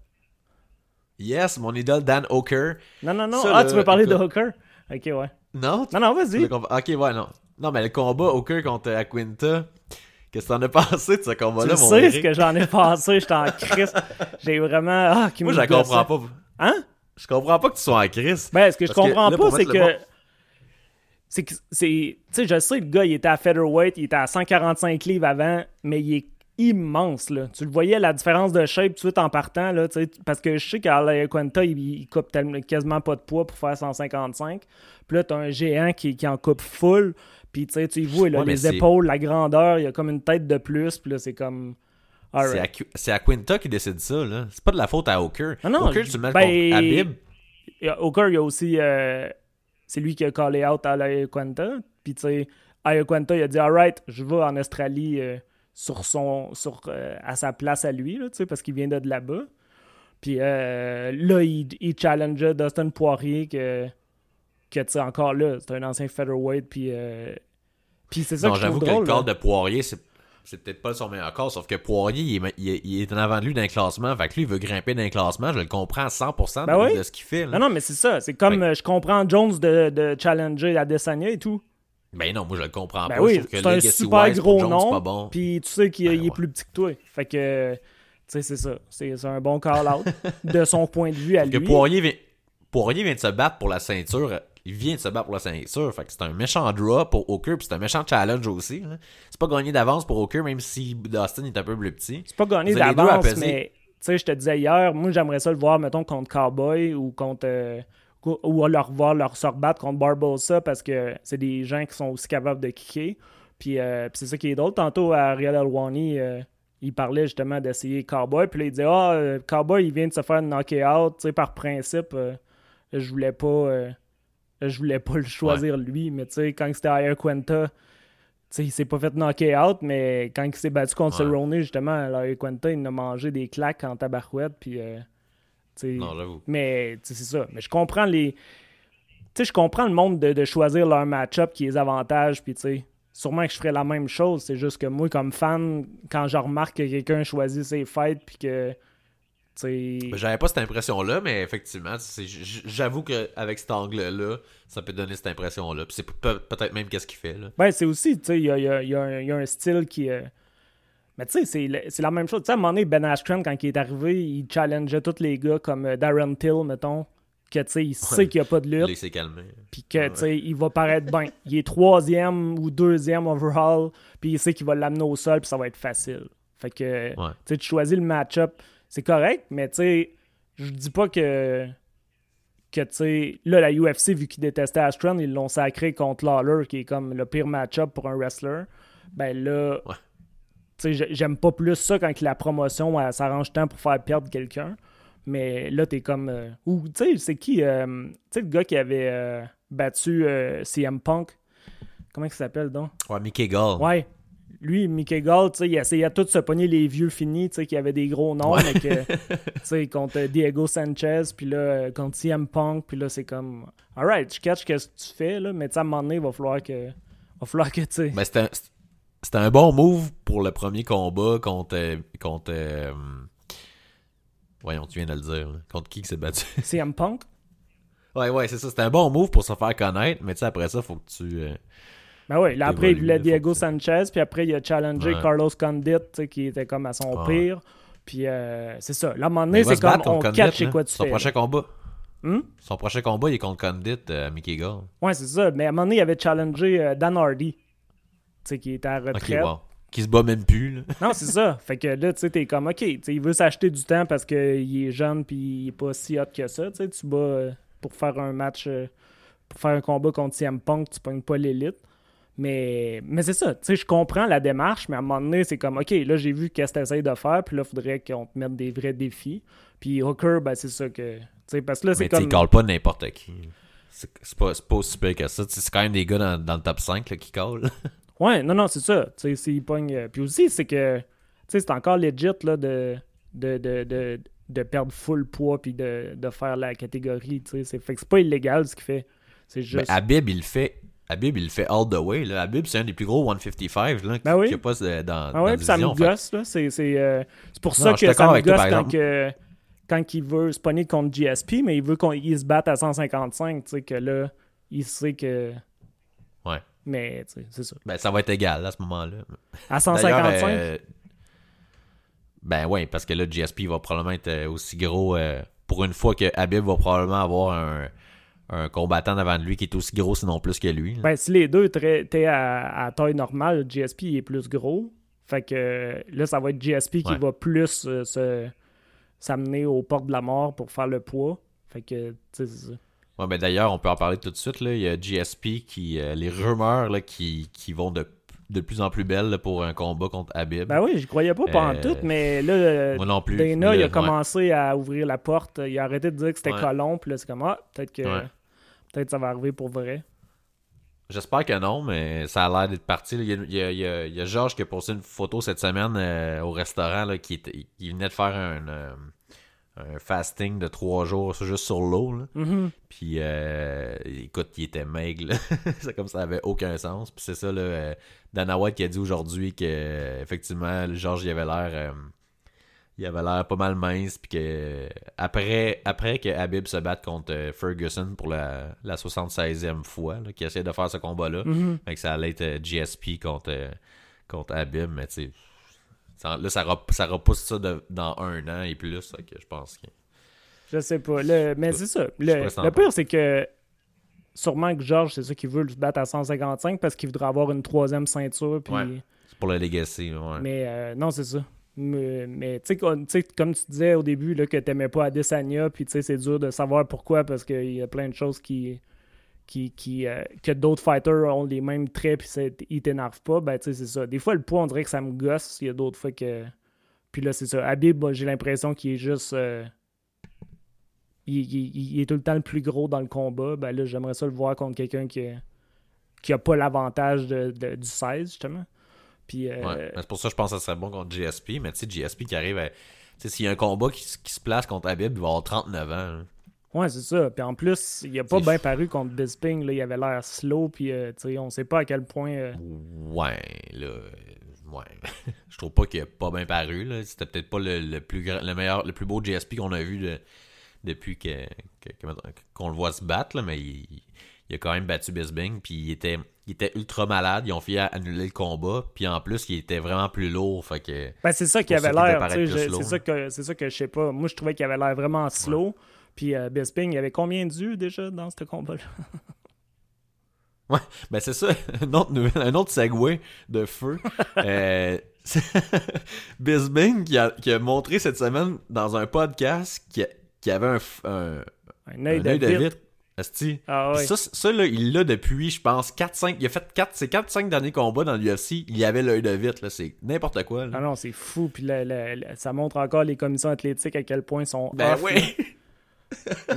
Speaker 1: Yes, mon idole Dan Hooker.
Speaker 3: Non, non, non.
Speaker 1: Ça,
Speaker 3: ah, tu veux parler de. Hooker? Ok, ouais.
Speaker 1: Non?
Speaker 3: Non, non, vas-y.
Speaker 1: combat- Ok, ouais, non. Non, mais le combat Hooker contre Aquinta, qu'est-ce que t'en as [LAUGHS] pensé de ce
Speaker 3: Tu
Speaker 1: combat-là, mon
Speaker 3: sais ce que j'en ai passé, j'étais en crise. J'ai vraiment. Ah, qui
Speaker 1: Moi, je comprends pas.
Speaker 3: Hein?
Speaker 1: Je comprends pas que tu sois en crise.
Speaker 3: Ben, ce que je
Speaker 1: Parce
Speaker 3: comprends pas, c'est que. C'est que. c'est- Tu sais, je sais, le gars, il était à featherweight, il était à 145 livres avant, mais il est immense, là. Tu le voyais, la différence de shape tout de suite en partant, là, tu parce que je sais qu'à la Quanta, il, il coupe quasiment pas de poids pour faire 155. Puis là, t'as un géant qui, qui en coupe full, puis tu sais, tu y vois, là,
Speaker 1: Ouais,
Speaker 3: les épaules, la grandeur, il y a comme une tête de plus, puis là, c'est comme...
Speaker 1: C'est à, à Quinta qui décide ça, là. C'est pas de la faute à Hooker.
Speaker 3: Ah non,
Speaker 1: Hooker, tu le mets
Speaker 3: ben, y a- Hooker, il y a aussi. euh, c'est lui qui a callé out à Ayaquanta. Puis, tu sais, Ayaquanta, il a dit Alright, je vais en Australie euh, sur son, sur, euh, à sa place à lui, là, tu sais, parce qu'il vient de là-bas. Puis euh, là, il, il challengeait Dustin Poirier, que, que tu sais, encore là, c'est un ancien featherweight. Puis, euh, puis c'est ça
Speaker 1: Non,
Speaker 3: que
Speaker 1: j'avoue que
Speaker 3: drôle.
Speaker 1: le corps de Poirier, c'est c'est peut-être pas son meilleur corps, sauf que Poirier, il est, il est- il est en avant de lui le classement. Fait que lui, il veut grimper le classement. Je le comprends à 100%
Speaker 3: Ben
Speaker 1: de,
Speaker 3: oui.
Speaker 1: de ce qu'il fait. là.
Speaker 3: Non, non, mais c'est ça. C'est comme
Speaker 1: Fait
Speaker 3: je comprends Jones de, de challenger Adesanya et tout.
Speaker 1: Ben non, moi, je le comprends
Speaker 3: Ben
Speaker 1: pas.
Speaker 3: oui, c'est un
Speaker 1: Legacy
Speaker 3: super
Speaker 1: Wise
Speaker 3: gros
Speaker 1: Jones,
Speaker 3: nom.
Speaker 1: bon.
Speaker 3: Puis tu sais qu'il
Speaker 1: Ben
Speaker 3: il est
Speaker 1: ouais.
Speaker 3: plus petit que toi. Fait que, tu sais, c'est ça. C'est un bon call-out de son point de vue à
Speaker 1: Parce que
Speaker 3: lui.
Speaker 1: Poirier vient, Poirier vient de se battre pour la ceinture. Il vient de se battre pour la ceinture. Fait que c'est un méchant draw pour Hooker. Puis c'est un méchant challenge aussi. là. C'est pas gagné d'avance pour Hooker, même si Dustin est un peu plus petit.
Speaker 3: C'est pas gagné d'avance, mais tu sais, je te disais hier, moi j'aimerais ça le voir, mettons, contre Cowboy ou contre. euh, ou leur voir leur se rebattre contre Barbosa parce que c'est des gens qui sont aussi capables de kicker. Puis, euh, puis c'est ça qui est drôle. Tantôt à Real Alwani, euh, il parlait justement d'essayer Cowboy. Puis là, il disait Ah, euh, Cowboy, il vient de se faire knocker out. Tu sais, par principe, euh, je voulais pas. je voulais pas le choisir lui. Mais tu sais, quand c'était Ayer Quenta, tu sais, il s'est pas fait knocker out, mais quand il s'est battu contre
Speaker 1: Ouais.
Speaker 3: Cerrone, justement, Ayer Quenta, il a mangé des claques en tabarouette. Puis, euh,
Speaker 1: Non, j'avoue.
Speaker 3: mais c'est ça. Mais je comprends les. Tu sais, je comprends le monde de, de choisir leur match-up qui les avantages. Puis, tu sais, sûrement que je ferais la même chose. C'est juste que moi, comme fan, quand je remarque que quelqu'un choisit ses fights, puis que.
Speaker 1: Ben, J'avais pas cette impression-là, mais effectivement, j'avoue qu'avec cet angle-là, ça peut donner cette impression-là. Puis c'est pe- peut-être même qu'est-ce qu'il fait. Là.
Speaker 3: Ben, c'est aussi, tu sais, il y a, y a un style qui. euh, Mais tu sais, c'est la même chose. Tu sais, à un moment donné, Ben Askren, quand il est arrivé, il challengeait tous les gars comme euh, Darren Till, mettons, que tu sais, il sait
Speaker 1: Ouais.
Speaker 3: qu'il n'y a pas de lutte.
Speaker 1: Il s'est calmé.
Speaker 3: puis que tu sais, il va paraître bien. Il est troisième ou deuxième overall, puis il sait qu'il va l'amener au sol, puis ça va être facile. Fait que
Speaker 1: Ouais.
Speaker 3: tu sais, tu choisis le match-up, c'est correct, mais tu sais, je dis pas que que tu sais, là la UFC vu qu'ils détestaient Astron, ils l'ont sacré contre Lawler qui est comme le pire match-up pour un wrestler. Ben là,
Speaker 1: Ouais.
Speaker 3: J'aime pas plus ça quand la promotion s'arrange tant pour faire perdre quelqu'un. Mais là, t'es comme. euh, ou, tu sais, c'est qui euh, Tu sais, le gars qui avait euh, battu euh, CM Punk? Comment il s'appelle donc?
Speaker 1: Ouais, Mickey Gall.
Speaker 3: Ouais. Lui, Mickey Gall, tu sais, il essayait tout de se pogner les vieux finis, tu sais, qui avaient des gros noms, mais que, [LAUGHS] tu sais, contre Diego Sanchez, puis là, contre CM Punk, puis là, c'est comme, alright, je catch qu'est-ce que tu fais, là, mais tu sais, à un moment donné, il va falloir que, va falloir que, tu sais,
Speaker 1: Ben, c'était un, bon move pour le premier combat contre. contre euh, voyons, tu viens de le dire. là. Contre qui qui s'est battu? [LAUGHS]
Speaker 3: CM Punk,
Speaker 1: Ouais, ouais, c'est ça. C'était un bon move pour se faire connaître, mais tu sais, après ça, faut que tu. euh,
Speaker 3: ben ouais, là, après, il voulait Diego Sanchez, puis après, il a challengé
Speaker 1: Ouais.
Speaker 3: Carlos Condit, qui était comme à son
Speaker 1: Ouais.
Speaker 3: pire, puis euh, c'est ça, là, à un moment donné, c'est comme, on catch
Speaker 1: Condit,
Speaker 3: c'est
Speaker 1: là.
Speaker 3: quoi tu
Speaker 1: Son
Speaker 3: fais,
Speaker 1: prochain
Speaker 3: là.
Speaker 1: combat.
Speaker 3: Hmm?
Speaker 1: Son prochain combat, il est contre Condit, euh, Mickey Gall.
Speaker 3: Ouais, c'est ça, mais à un moment donné, il avait challengé euh, Dan Hardy, sais, qui était à la retraite.
Speaker 1: wow. Qui se bat même plus, là.
Speaker 3: Non, c'est ça. Fait que là, tu sais, t'es comme, OK, tu sais, il veut s'acheter du temps parce qu'il est jeune puis il est pas si hot que ça. Tu sais, tu bats euh, pour faire un match, euh, pour faire un combat contre CM Punk, tu pognes pas l'élite. Mais, mais c'est ça, tu sais, je comprends la démarche, mais à un moment donné, c'est comme, OK, là, j'ai vu qu'est-ce que t'essayes de faire, puis là, faudrait qu'on te mette des vrais défis. Puis Hooker, ben, c'est ça que. Tu sais, parce que là, c'est
Speaker 1: Mais tu
Speaker 3: comme.
Speaker 1: il call pas n'importe qui. C'est pas, pas aussi super que ça. C'est quand même des gars dans, dans le top 5 là, qui call. [LAUGHS]
Speaker 3: Ouais, non, non, c'est ça. Tu sais, s'il pogne. euh, Puis aussi, c'est que. Tu sais, c'est encore legit, là, de. De, de, de, de perdre full poids puis de, de faire la catégorie, tu sais. C'est- Fait que c'est pas illégal ce qu'il fait. C'est
Speaker 1: Mais
Speaker 3: juste.
Speaker 1: Habib, il le fait. Habib, il le fait all the way. Là. Habib, c'est un des plus gros 155 là, qui
Speaker 3: Ben oui.
Speaker 1: qui a pas euh, dans,
Speaker 3: ah ouais, puis ça me gosse, là. C'est c'est, euh, c'est pour ça que ça me gosse quand, que, quand il veut se pogner contre GSP, mais il veut qu'il se batte à 155, tu sais, que là, il sait que. Mais, c'est ça.
Speaker 1: Ben, ça va être égal à ce moment-là.
Speaker 3: À
Speaker 1: D'ailleurs,
Speaker 3: 155,
Speaker 1: euh, ben ouais, parce que là, GSP va probablement être euh, aussi gros euh, pour une fois que Habib va probablement avoir un, un combattant devant de lui qui est aussi gros, sinon plus que lui. là.
Speaker 3: Ben, si les deux étaient à, à taille normale, GSP il est plus gros. Fait que là, ça va être GSP qui
Speaker 1: Ouais.
Speaker 3: va plus euh, se s'amener aux portes de la mort pour faire le poids. Fait que, tu sais, c'est ça.
Speaker 1: Ouais, ben d'ailleurs, on peut en parler tout de suite. Là. Il y a GSP qui. euh, les rumeurs là, qui, qui vont de, de plus en plus belle là, pour un combat contre Habib.
Speaker 3: Ben oui, je croyais pas pendant
Speaker 1: Euh,
Speaker 3: tout, mais là,
Speaker 1: Moi non plus.
Speaker 3: Dana,
Speaker 1: Mais
Speaker 3: il a commencé à ouvrir la porte. Il a arrêté de dire que c'était
Speaker 1: Ouais.
Speaker 3: colon, puis là, c'est comme, ah, peut-être que peut-être ça va arriver pour vrai.
Speaker 1: J'espère que non, mais ça a l'air d'être parti. Il y, a, il y a- il y Georges qui a posté une photo cette semaine euh, au restaurant là, qui, était- qui venait de faire un, euh, un fasting de trois jours juste sur l'eau.
Speaker 3: Mhm.
Speaker 1: Puis euh, écoute, il était maigre. [LAUGHS] c'est comme ça avait aucun sens. Puis c'est ça, là, euh, Dana White qui a dit aujourd'hui que effectivement, Georges il avait l'air. euh, il avait l'air pas mal mince, puis que après, après que Habib se batte contre Ferguson pour la, la 76e fois, là, qui essaie de faire ce combat-là, fait que ça allait être GSP contre, contre Habib, mais tu sais, ça- là, ça, rep- ça repousse ça de- dans un an et plus, que je pense que...
Speaker 3: Je sais pas. Le- mais c'est ça. Le, le pire, c'est que sûrement que George, c'est ça qu'il veut, le battre à 155 parce qu'il voudrait avoir une troisième ceinture. Puis...
Speaker 1: Ouais. C'est pour le legacy, ouais.
Speaker 3: Mais euh, non, c'est ça. Mais, mais comme tu sais, comme tu disais au début là, que t'aimais pas Adesanya, puis tu sais, c'est dur de savoir pourquoi parce qu'il y a plein de choses qui. Qui, qui euh, que d'autres fighters ont les mêmes traits, puis ils t'énervent pas. Ben, tu sais, c'est ça. Des fois, le poids, on dirait que ça me gosse. Il y a d'autres fois que. Puis là, c'est ça. Habib, j'ai l'impression qu'il est juste. euh, il, est tout le temps le plus gros dans le combat. Ben là, j'aimerais ça le voir contre quelqu'un qui a, qui a pas l'avantage de, du 16, justement. Puis. euh,
Speaker 1: Ouais. C'est pour ça que je pense que ça serait bon contre GSP, mais tu sais, GSP qui arrive. Tu sais, s'il y a un combat qui, se place contre Habib, il va avoir 39 ans.
Speaker 3: Ouais, c'est ça. Puis en plus, il a pas bien paru contre Bisping. Là, il avait l'air slow. Puis euh, on sait pas à quel point. euh,
Speaker 1: Ouais, là... euh, Ouais. [LAUGHS] je trouve pas qu'il a pas bien paru, là. C'était peut-être pas le, le plus grand, le meilleur, le plus beau GSP qu'on a vu de- depuis que, que- que- qu'on le voit se battre, là, mais il, il a quand même battu Bisbing, puis il était, il était ultra malade. Ils ont fait annuler le combat, puis en plus, il était vraiment plus lourd, fait que...
Speaker 3: Ben, c'est ça qui
Speaker 1: pour
Speaker 3: avait
Speaker 1: qu'il
Speaker 3: l'air. C'est ça, que, c'est ça que je sais pas. Moi, je trouvais qu'il avait l'air vraiment slow. Puis euh, Bisping, il y avait combien d'yeux déjà dans ce combat-là? [LAUGHS]
Speaker 1: Ouais, ben c'est ça, [LAUGHS] un autre, un autre segway de feu. [LAUGHS] euh, c'est Bisbing qui a, qui a montré cette semaine dans un podcast qui, a- qui avait un, un,
Speaker 3: Un œil de
Speaker 1: de
Speaker 3: vitre.
Speaker 1: Asti.
Speaker 3: Ah ouais.
Speaker 1: Ça, ça, là, il l'a depuis, je pense, 4-5. Il a fait 4, ses 4-5 derniers combats dans l'UFC. Il y avait l'œil de vitre, là. C'est n'importe quoi, là.
Speaker 3: Ah non, c'est fou. Puis ça montre encore les commissions athlétiques à quel point ils sont
Speaker 1: ben
Speaker 3: off,
Speaker 1: oui.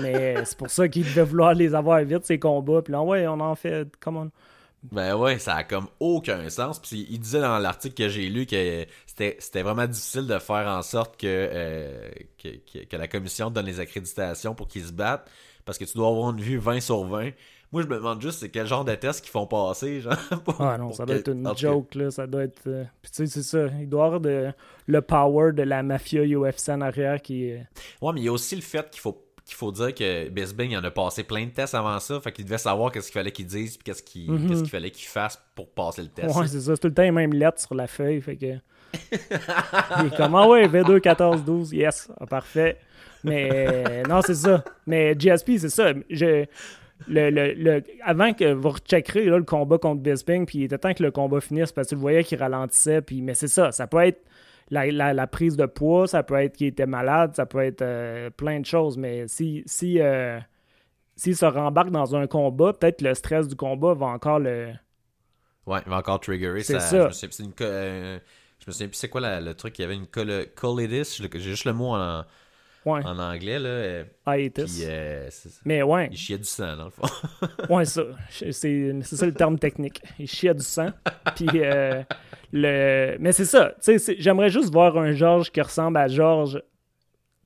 Speaker 3: Mais c'est pour ça qu'ils devaient vouloir les avoir vite, ces combats. Puis là, ouais, on en fait. Come on.
Speaker 1: Ben ouais, ça a comme aucun sens. Puis il disait dans l'article que j'ai lu que c'était vraiment difficile de faire en sorte que, euh, que, que, que la commission donne les accréditations pour qu'ils se battent. Parce que tu dois avoir une vue 20 sur 20. Moi, je me demande juste c'est quel genre de tests qu'ils font passer, genre. [LAUGHS] pour-
Speaker 3: Ah non, ça doit être une joke, là. Ça doit être. euh, Puis tu sais, c'est ça. Il doit y avoir de... le power de la mafia UFC en arrière qui.
Speaker 1: Ouais, mais il y a aussi le fait qu'il faut qu'il faut dire que Bisbing il en a passé plein de tests avant ça, fait qu'il devait savoir qu'est-ce qu'il fallait qu'il dise puis qu'est-ce qu'il
Speaker 3: Mhm.
Speaker 1: qu'est-ce qu'il fallait qu'il fasse pour passer le test.
Speaker 3: Ouais, c'est ça. C'est tout le temps les mêmes lettres sur la feuille. Fait que. [LAUGHS] Il est comme, ah ouais, V2, 14, 12, yes. Ah, parfait. Mais euh, non, c'est ça. Mais GSP, c'est ça. Je, le, le, le- avant que vous recheckerez là, le combat contre Bisping, puis il était temps que le combat finisse parce que tu le voyais qu'il ralentissait. Puis, mais c'est ça. Ça peut être la, la- la prise de poids, ça peut être qu'il était malade, ça peut être euh, plein de choses. Mais si. si euh, s'il se rembarque dans un combat, peut-être le stress du combat va encore le.
Speaker 1: Ouais, il va encore triggerer
Speaker 3: C'est
Speaker 1: ça.
Speaker 3: ça.
Speaker 1: Je me souviens, c'est une co- euh, je me souviens plus c'est quoi la- le truc, il y avait une col- colitis, j'ai juste le mot en,
Speaker 3: Ouais,
Speaker 1: en anglais là. euh,
Speaker 3: hiatus.
Speaker 1: Euh, c'est-
Speaker 3: Mais ouais,
Speaker 1: il chiait du sang dans le fond. [LAUGHS]
Speaker 3: ouais, ça. C'est c'est ça le terme technique. Il chiait du sang. [LAUGHS] Puis, euh, le... Mais c'est ça. J'aimerais juste voir un George qui ressemble à George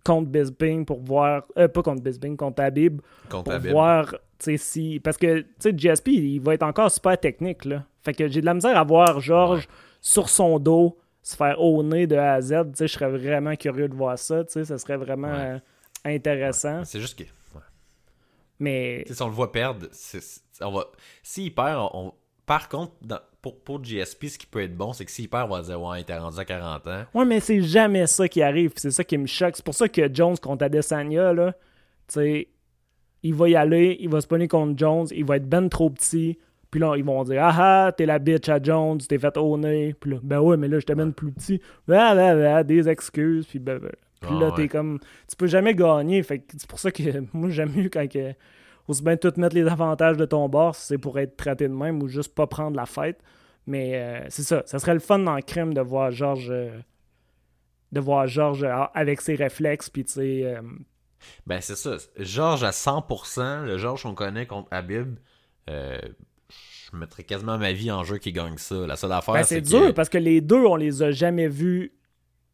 Speaker 3: contre Bisbing pour voir. Euh, pas contre Bisbing, contre Habib.
Speaker 1: Contre
Speaker 3: Pour
Speaker 1: Habib.
Speaker 3: voir, si. Parce que, tu sais, GSP, il va être encore super technique, là. Fait que j'ai de la misère à voir George sur son dos se faire au nez de A à Z. Tu sais, je serais vraiment curieux de voir ça. Tu sais, ça serait vraiment
Speaker 1: Ouais.
Speaker 3: euh, intéressant.
Speaker 1: C'est juste que ouais.
Speaker 3: Mais.
Speaker 1: Si on le voit perdre, on va s'il perd, on, par contre dans- pour, pour GSP, ce qui peut être bon, c'est que s'il perd, on va dire ouais, il était rendu à 40 ans.
Speaker 3: Ouais, mais c'est jamais ça qui arrive. C'est ça qui me choque. C'est pour ça que Jones contre Adesanya, là, tu sais, il va y aller, il va se pogner contre Jones, il va être ben trop petit. Puis là, ils vont dire Ah ah, t'es la bitch à Jones, t'es fait au nez. Puis là, ben ouais, mais là, je t'amène plus petit. Ah, ah, ah, des excuses. Puis, ben, ben. Puis
Speaker 1: Ah,
Speaker 3: là,
Speaker 1: ouais.
Speaker 3: t'es comme. Tu peux jamais gagner. Fait que c'est pour ça que [LAUGHS] moi, j'aime mieux quand que. Aussi bien tout mettre les avantages de ton bord si c'est pour être traité de même ou juste pas prendre la fête. Mais euh, c'est ça. Ça serait le fun dans le crime de voir Georges. euh, de voir Georges euh, avec ses réflexes, puis tu sais. euh,
Speaker 1: Ben, c'est ça. Georges à 100%, le Georges qu'on connaît contre Habib, euh, je mettrais quasiment ma vie en jeu qui gagne ça. La seule affaire,
Speaker 3: ben,
Speaker 1: c'est
Speaker 3: c'est
Speaker 1: que-
Speaker 3: dur parce que les deux, on les a jamais vus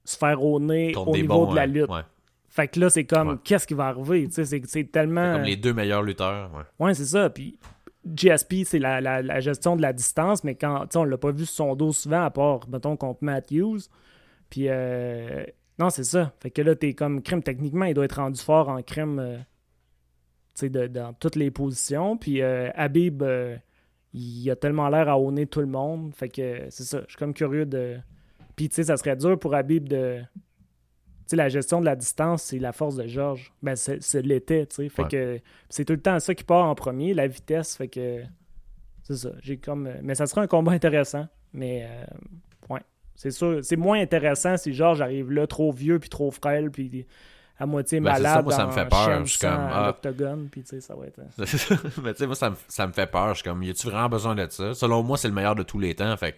Speaker 3: se faire au nez
Speaker 1: contre
Speaker 3: au niveau
Speaker 1: bons,
Speaker 3: de la lutte.
Speaker 1: ouais.
Speaker 3: Fait que là, c'est comme,
Speaker 1: Ouais.
Speaker 3: qu'est-ce qui va arriver? C'est, c'est tellement.
Speaker 1: C'est comme les deux meilleurs lutteurs. Ouais.
Speaker 3: Ouais, c'est ça. Puis GSP, c'est la, la- la gestion de la distance, mais quand tu sais, on l'a pas vu sur son dos souvent, à part, mettons, contre Matthews. Puis, euh, non, c'est ça. Fait que là, t'es comme crime. Techniquement, il doit être rendu fort en crime, euh, tu sais, de- dans toutes les positions. Puis, euh, Habib, euh, il a tellement l'air à honner tout le monde. Fait que c'est ça. Je suis comme curieux de. Puis, tu sais, ça serait dur pour Habib de. Tu sais, la gestion de la distance, c'est la force de Georges. Ben, c'est l'était, tu sais. Fait
Speaker 1: Ouais.
Speaker 3: que c'est tout le temps ça qui part en premier, la vitesse. Fait que c'est ça. J'ai comme. Mais ça serait un combat intéressant. Mais euh, ouais. C'est sûr. C'est moins intéressant si Georges arrive là trop vieux puis trop frêle puis à moitié
Speaker 1: Ben, c'est ça,
Speaker 3: malade.
Speaker 1: moi, ça me
Speaker 3: en
Speaker 1: fait peur. Je suis comme, ah.
Speaker 3: puis tu sais, ça va être. euh, [LAUGHS]
Speaker 1: Mais tu sais, moi, ça me, ça me fait peur. Je suis comme, y a-tu vraiment besoin de ça? Selon moi, c'est le meilleur de tous les temps. Fait que,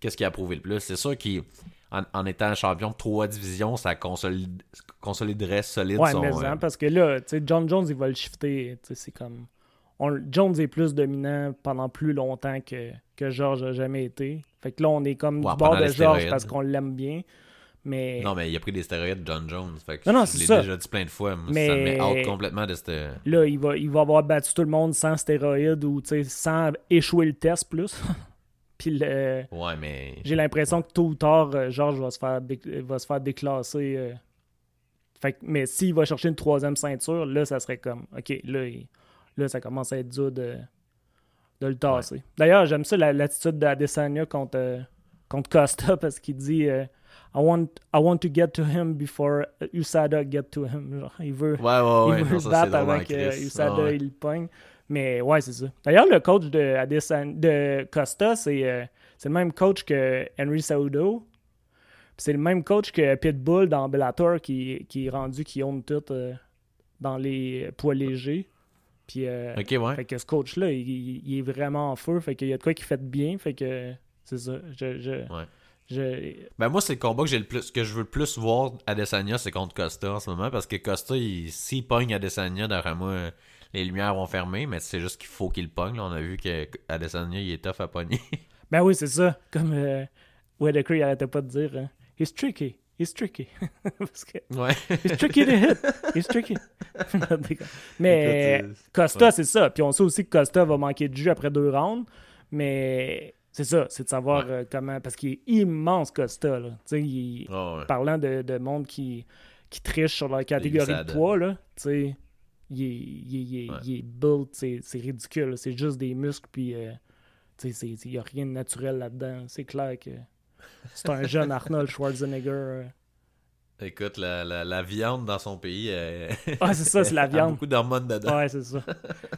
Speaker 1: qu'est-ce qui a prouvé le plus? C'est sûr qu'en en étant champion de trois divisions, ça consolide- consoliderait solide
Speaker 3: Ouais,
Speaker 1: son.
Speaker 3: mais
Speaker 1: euh,
Speaker 3: parce que là, tu sais, John Jones, il va le shifter. Tu sais, c'est comme. on- Jones est plus dominant pendant plus longtemps que, que Georges a jamais été. Fait que là, on est comme
Speaker 1: Ouais,
Speaker 3: du bord de
Speaker 1: stéroïdes.
Speaker 3: parce qu'on l'aime bien. Mais.
Speaker 1: Non, mais il a pris des stéroïdes, John Jones. Fait que
Speaker 3: Non, non,
Speaker 1: je l'ai déjà dit plein de fois. Moi, Ça
Speaker 3: Mais-
Speaker 1: met out complètement de cette.
Speaker 3: Là, il va, il va avoir battu tout le monde sans stéroïdes ou tu sais, sans échouer le test plus. [LAUGHS] Puis le-
Speaker 1: Ouais, mais.
Speaker 3: j'ai l'impression que tôt ou tard, euh, Georges va se faire, dé- va se faire déclasser. euh. Fait que- mais s'il va chercher une troisième ceinture, là, ça serait comme, OK, là, il- là ça commence à être dur de, de le tasser. D'ailleurs, j'aime ça la- l'attitude d'Adesanya contre, euh, contre Costa [LAUGHS] parce qu'il dit euh, I, want, I want to get to him before USADA get to him. Genre, il veut,
Speaker 1: Ouais, ouais, ouais.
Speaker 3: il veut
Speaker 1: non,
Speaker 3: se battre
Speaker 1: drôle en
Speaker 3: avec euh. USADA,
Speaker 1: ouais.
Speaker 3: il le pogne. Mais ouais, c'est ça. D'ailleurs, le coach de, de Costa, c'est euh, c'est le même coach que Henry Saudo. C'est le même coach que Pitbull dans Bellator qui, qui est rendu, qui own tout euh, dans les poids légers. Puis, euh,
Speaker 1: Ok, ouais.
Speaker 3: fait que ce coach-là, il, il- il est vraiment en feu. Fait qu'il y a de quoi qui fait bien. Fait que c'est ça. Je, je,
Speaker 1: Ouais.
Speaker 3: Je-
Speaker 1: Ben moi, c'est le combat que j'ai le plus que je veux le plus voir à Adesanya, c'est contre Costa en ce moment, parce que Costa, il- s'il pogne Adesanya, d'après moi, euh, les lumières vont fermer, mais c'est juste qu'il faut qu'il pogne. là. On a vu que Adesanya, il est tough à pogner. [LAUGHS]
Speaker 3: Ben oui, c'est ça. Comme euh, Whitaker, il arrêtait pas de dire hein, He's tricky. He's tricky. [LAUGHS] Parce que
Speaker 1: ouais.
Speaker 3: He's tricky to hit. He's tricky. [LAUGHS] mais
Speaker 1: Écoute, c'est-
Speaker 3: Costa,
Speaker 1: ouais.
Speaker 3: c'est ça. Puis on sait aussi que Costa va manquer de jus après deux rounds. Mais c'est ça, c'est de savoir
Speaker 1: Ouais.
Speaker 3: euh, comment. Parce qu'il est immense, Costa. Là. Il-
Speaker 1: Ah ouais.
Speaker 3: Parlant de, de monde qui, qui triche sur leur catégorie de poids, là, il est, il est- il est-
Speaker 1: Ouais.
Speaker 3: il est built, c'est ridicule. C'est juste des muscles, puis euh, il n'y a rien de naturel là-dedans. C'est clair que c'est un jeune Arnold Schwarzenegger. euh.
Speaker 1: Écoute, la, la, la viande dans son pays. euh,
Speaker 3: Ah, c'est ça, c'est la [LAUGHS]
Speaker 1: a
Speaker 3: viande.
Speaker 1: beaucoup d'hormones dedans.
Speaker 3: Ouais, c'est ça.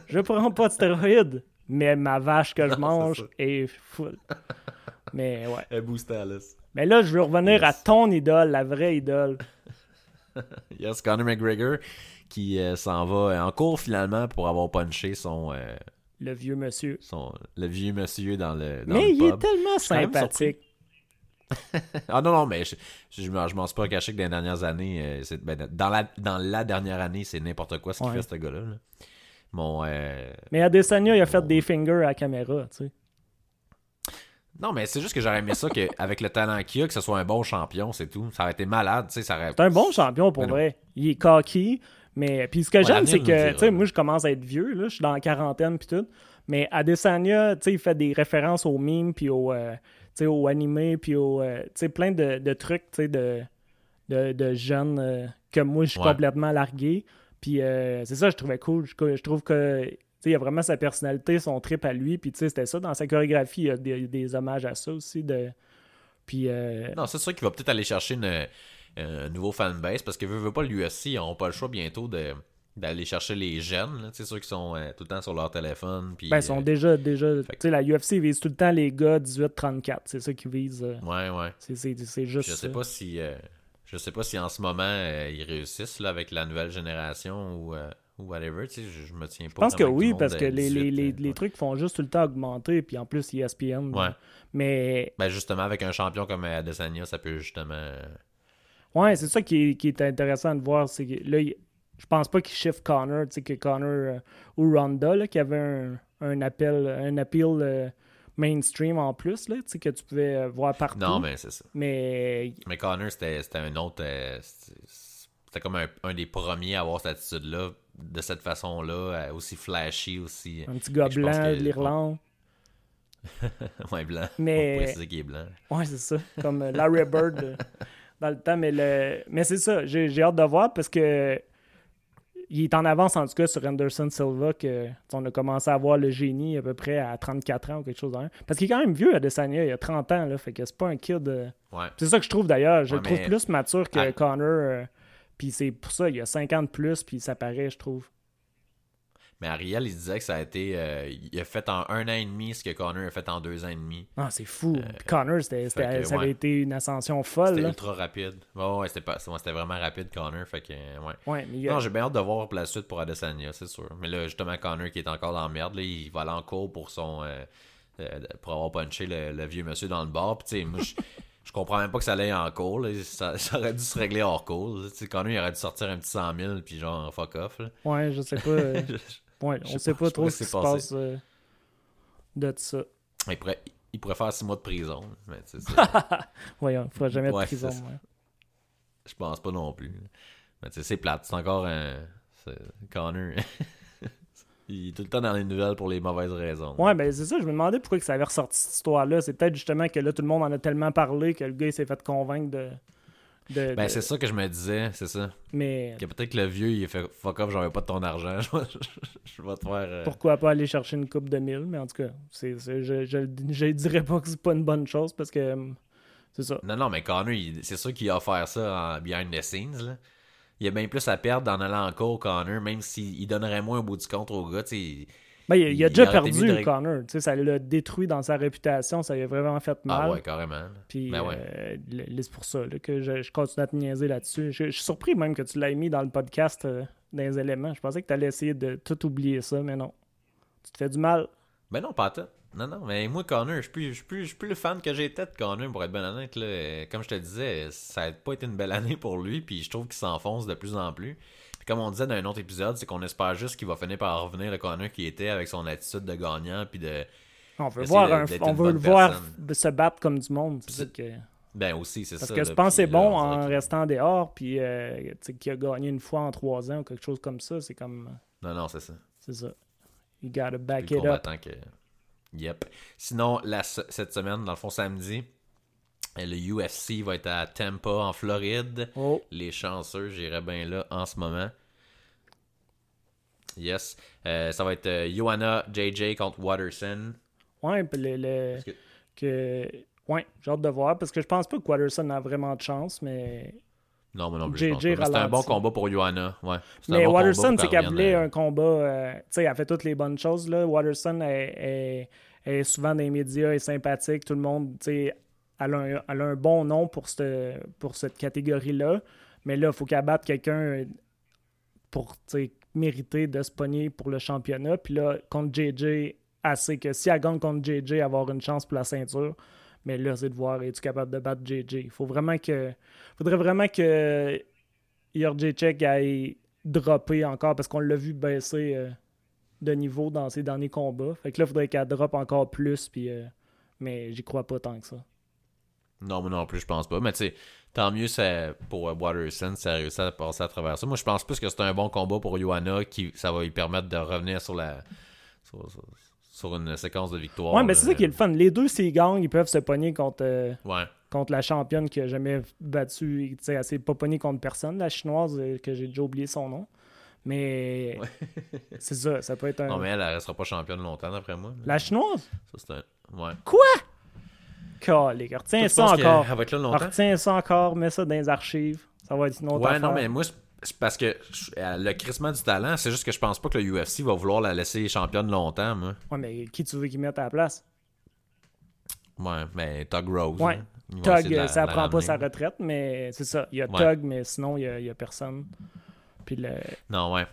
Speaker 3: Je prends pas de stéroïdes, mais ma vache que je [LAUGHS] mange est full. Mais ouais.
Speaker 1: Elle boosté Alice.
Speaker 3: Mais là, je veux revenir à ton idole, la vraie idole. [LAUGHS]
Speaker 1: Yes, Conor McGregor qui euh, s'en va en cours finalement pour avoir punché son, euh,
Speaker 3: Le vieux monsieur.
Speaker 1: son le vieux monsieur dans le dans
Speaker 3: Mais
Speaker 1: le
Speaker 3: il est tellement sympathique. [LAUGHS]
Speaker 1: Ah non, non, mais je, je, m'en- je m'en suis pas caché que dans les dernières années, euh, ben, dans, la, dans la dernière année, c'est n'importe quoi ce qu'il
Speaker 3: Ouais.
Speaker 1: fait, ce gars-là. là. Mon, euh,
Speaker 3: Mais Adesanya, il a fait des fingers à la caméra, tu sais.
Speaker 1: Non, mais c'est juste que j'aurais aimé ça qu'avec le talent qu'il a, que ce soit un bon champion, c'est tout. Ça aurait été malade, tu sais, ça aurait...
Speaker 3: C'est un bon champion pour
Speaker 1: Mais non.
Speaker 3: vrai. Il est cocky, mais puis ce que
Speaker 1: Ouais,
Speaker 3: j'aime, c'est que, tu sais, moi, je commence à être vieux, là, je suis dans la quarantaine puis tout, mais Adesanya, tu sais, il fait des références aux mimes puis aux, euh, aux animés puis aux, euh, tu sais, plein de, de trucs, tu sais, de, de, de jeunes euh, que moi, je suis
Speaker 1: Ouais.
Speaker 3: complètement largué. Puis euh, c'est ça, je trouvais cool. Je, je trouve que, il y a vraiment sa personnalité, son trip à lui, puis tu sais, c'était ça. Dans sa chorégraphie, il y a des, des hommages à ça aussi, de... Puis... euh,
Speaker 1: Non, c'est sûr qu'il va peut-être aller chercher une, un nouveau fanbase parce que veut, veut pas l'UFC, ils n'auront pas le choix bientôt de d'aller chercher les jeunes, c'est sûr qu'ils sont euh, tout le temps sur leur téléphone. Puis,
Speaker 3: Ben, ils sont
Speaker 1: euh,
Speaker 3: déjà. déjà
Speaker 1: fait
Speaker 3: sais, la UFC vise tout le temps les gars 18-34. C'est ça qu'ils visent. euh,
Speaker 1: Ouais, ouais.
Speaker 3: c'est, juste.
Speaker 1: Je sais
Speaker 3: ça.
Speaker 1: pas si euh, je sais pas si en ce moment euh, ils réussissent là, avec la nouvelle génération ou, euh, ou whatever, tu sais, je, je me tiens pas.
Speaker 3: Je pense que oui, parce que les, les,
Speaker 1: 18,
Speaker 3: les,
Speaker 1: euh,
Speaker 3: les
Speaker 1: ouais.
Speaker 3: trucs font juste tout le temps augmenter, puis en plus, ESPN.
Speaker 1: Ouais.
Speaker 3: Mais
Speaker 1: Ben justement, avec un champion comme Adesanya, ça peut justement. euh,
Speaker 3: Ouais, c'est ça qui est, qui est intéressant de voir. C'est que là, je pense pas qu'il shift Connor, tu sais, que Connor euh, ou Ronda, là, qui avait un, un appel, un appeal euh, mainstream en plus, là, que tu pouvais euh, voir partout.
Speaker 1: Non, mais c'est ça.
Speaker 3: Mais
Speaker 1: Mais Connor, c'était un autre. euh, c'était comme un, un des premiers à avoir cette attitude-là, de cette façon-là, euh, aussi flashy, aussi.
Speaker 3: un petit gars blanc
Speaker 1: que-
Speaker 3: de l'Irlande. [LAUGHS]
Speaker 1: ouais, blanc.
Speaker 3: Mais-
Speaker 1: On préciser qu'il est blanc.
Speaker 3: Ouais, c'est ça. Comme Larry Bird dans le temps. Mais, le... mais c'est ça. J'ai hâte de voir parce que il est en avance, en tout cas, sur Anderson Silva. Que, on a commencé à voir le génie à peu près à 34 ans ou quelque chose. même. Parce qu'il est quand même vieux, Adesanya. Il a 30 ans. Là, fait que c'est pas un kid. euh,
Speaker 1: Ouais.
Speaker 3: C'est ça que je trouve d'ailleurs. Je
Speaker 1: Ouais,
Speaker 3: le trouve
Speaker 1: mais-
Speaker 3: plus mature que
Speaker 1: Ah.
Speaker 3: Connor. euh, Puis c'est pour ça, il a 50 plus, puis ça paraît, je trouve.
Speaker 1: Mais Ariel, il disait que ça a été. euh, il a fait en un an et demi ce que Connor a fait en deux ans et demi.
Speaker 3: Ah, c'est fou. Puis Connor, c'était, c'était-
Speaker 1: Euh, fait que,
Speaker 3: ça avait
Speaker 1: ouais.
Speaker 3: été une ascension folle.
Speaker 1: C'était ultra rapide. Ouais, ouais, c'était pas- c'était vraiment rapide, Connor. Fait que, ouais.
Speaker 3: Ouais, mais a-
Speaker 1: Non, j'ai bien hâte de voir la suite pour Adesanya, c'est sûr. Mais là, justement, Connor qui est encore dans la merde, là, il va aller en cours pour son. euh, euh, pour avoir punché le, le vieux monsieur dans le bar. Puis, tu sais, moi, je, [LAUGHS] je comprends même pas que ça allait en cours. là. Ça, ça aurait dû se régler hors cours. là. Connor, il aurait dû sortir un petit 100 000, puis genre, fuck off. là.
Speaker 3: ouais, je sais pas. euh, [LAUGHS] Ouais, on
Speaker 1: sais
Speaker 3: sait
Speaker 1: pas-
Speaker 3: trop ce qui se passe euh, de ça.
Speaker 1: Il pourrait, il pourrait faire 6 mois de prison. Mais, [LAUGHS]
Speaker 3: Voyons, il ne fera jamais
Speaker 1: Ouais,
Speaker 3: de prison. ouais.
Speaker 1: je pense pas non plus. Mais, c'est plate. C'est encore un. Connor. [LAUGHS] il est tout le temps dans les nouvelles pour les mauvaises raisons.
Speaker 3: Ouais, ben c'est ça, je me demandais pourquoi que ça avait ressorti cette histoire-là. C'est peut-être justement que là, tout le monde en a tellement parlé que le gars s'est fait convaincre de. De-
Speaker 1: Ben,
Speaker 3: de-
Speaker 1: c'est ça que je me disais, c'est ça.
Speaker 3: Mais
Speaker 1: Que peut-être que le vieux, il fait fuck off, j'en veux pas de ton argent. [LAUGHS] je, vais- te faire. euh,
Speaker 3: pourquoi pas aller chercher une coupe de mille? Mais en tout cas, c'est, je, je, je dirais pas que c'est pas une bonne chose parce que hum, c'est ça.
Speaker 1: Non, non, mais Connor, c'est sûr qu'il a offert ça en behind the scenes. Là. Il a bien plus à perdre en allant en cours, Connor, même s'il il donnerait moins au bout du compte au gars. tu sais.
Speaker 3: Ben, il, il a déjà perdu, Connor. Ça l'a détruit dans sa réputation. Ça lui a vraiment fait mal.
Speaker 1: Ah ouais, carrément.
Speaker 3: Puis
Speaker 1: Ben ouais.
Speaker 3: euh, c'est pour ça là, que je, je continue à te niaiser là-dessus. Je, je suis surpris même que tu l'aies mis dans le podcast euh, dans les éléments. Je pensais que tu allais essayer de tout oublier ça, mais non. Tu te fais du mal.
Speaker 1: Ben non, pas tout. Non, non, mais moi, Connor, je suis plus, je le fan que j'étais de Connor, pour être ben honnête. Là. Comme je te disais, ça n'a pas été une belle année pour lui, puis je trouve qu'il s'enfonce de plus en plus. Puis comme on disait dans un autre épisode, c'est qu'on espère juste qu'il va finir par revenir le Connor qui était avec son attitude de gagnant, puis de...
Speaker 3: On veut, voir un- on veut le voir se battre comme du monde. que-
Speaker 1: Ben aussi, c'est ça.
Speaker 3: Parce que je pense que c'est
Speaker 1: là,
Speaker 3: bon
Speaker 1: on dirait
Speaker 3: en restant dehors, puis euh, qu'il a gagné une fois en trois ans ou quelque chose comme ça. C'est comme.
Speaker 1: Non, non, c'est ça.
Speaker 3: C'est ça. You gotta back it up.
Speaker 1: que... Yep. Sinon, la, cette semaine, dans le fond, samedi, euh, le UFC va être à Tampa, en Floride.
Speaker 3: Oh,
Speaker 1: Les chanceux, j'irais bien là en ce moment. Yes. Euh, ça va être euh, Johanna JJ contre Watterson.
Speaker 3: ouais, puis le. le-
Speaker 1: que-
Speaker 3: que... Ouais, j'ai hâte de voir parce que je pense pas que Watterson a vraiment de chance, mais.
Speaker 1: Non, mais non plus.
Speaker 3: JJ
Speaker 1: C'était un bon combat pour Johanna. Ouais.
Speaker 3: Mais
Speaker 1: bon
Speaker 3: Watterson, c'est qu'elle voulait un combat. euh, tu sais, elle fait toutes les bonnes choses. Là. Watterson est, est- est souvent dans les médias, est sympathique. Tout le monde, tu sais, elle, a un- elle bon nom pour cette, catégorie-là. Mais là, il faut qu'elle batte quelqu'un pour mériter de se pogner pour le championnat. Puis là, contre JJ, assez que si elle gagne contre JJ, elle avoir une chance pour la ceinture. Mais là, c'est de voir, es-tu capable de battre JJ? Il faut vraiment que. faudrait vraiment que Jacek aille dropper encore parce qu'on l'a vu baisser euh, de niveau dans ses derniers combats. Fait que là, il faudrait qu'elle drop encore plus. Puis, euh, mais j'y crois pas tant que ça.
Speaker 1: Non, mais non plus, je pense pas. Mais tu sais, tant mieux ça, pour euh, Watterson, ça a réussi à passer à travers ça. Moi, je pense plus que c'est un bon combat pour Johanna qui ça va lui permettre de revenir sur la. sur, sur- sur une séquence de victoire.
Speaker 3: Ouais, mais c'est ça qui est le fun. Les deux, s'ils gagnent, ils peuvent se pogner contre, euh,
Speaker 1: Ouais.
Speaker 3: contre la championne qui a jamais battu. Elle s'est pas pognée contre personne, la chinoise, euh, que j'ai déjà oublié son nom. Mais [LAUGHS] c'est ça, ça peut être un.
Speaker 1: Non, mais elle, elle restera pas championne longtemps, d'après moi.
Speaker 3: La chinoise?
Speaker 1: Ça, c'est un. Ouais.
Speaker 3: Calique, retiens ça encore.
Speaker 1: Elle va être là longtemps?
Speaker 3: Retiens ça encore, mets ça dans les archives. Ça va être une autre
Speaker 1: Ouais, non, mais moi, c'est- parce que le crissement du talent, c'est juste que je pense pas que le UFC va vouloir la laisser championne longtemps, moi.
Speaker 3: Ouais, mais qui tu veux qu'ils mettent à la place?
Speaker 1: Ouais, mais Tug Rose.
Speaker 3: Ouais.
Speaker 1: hein.
Speaker 3: Tug,
Speaker 1: la-
Speaker 3: ça
Speaker 1: la
Speaker 3: prend pas sa retraite, mais c'est ça. Il y a
Speaker 1: Ouais.
Speaker 3: Tug, mais sinon, il y a, il y a personne. Puis le...
Speaker 1: Non, ouais.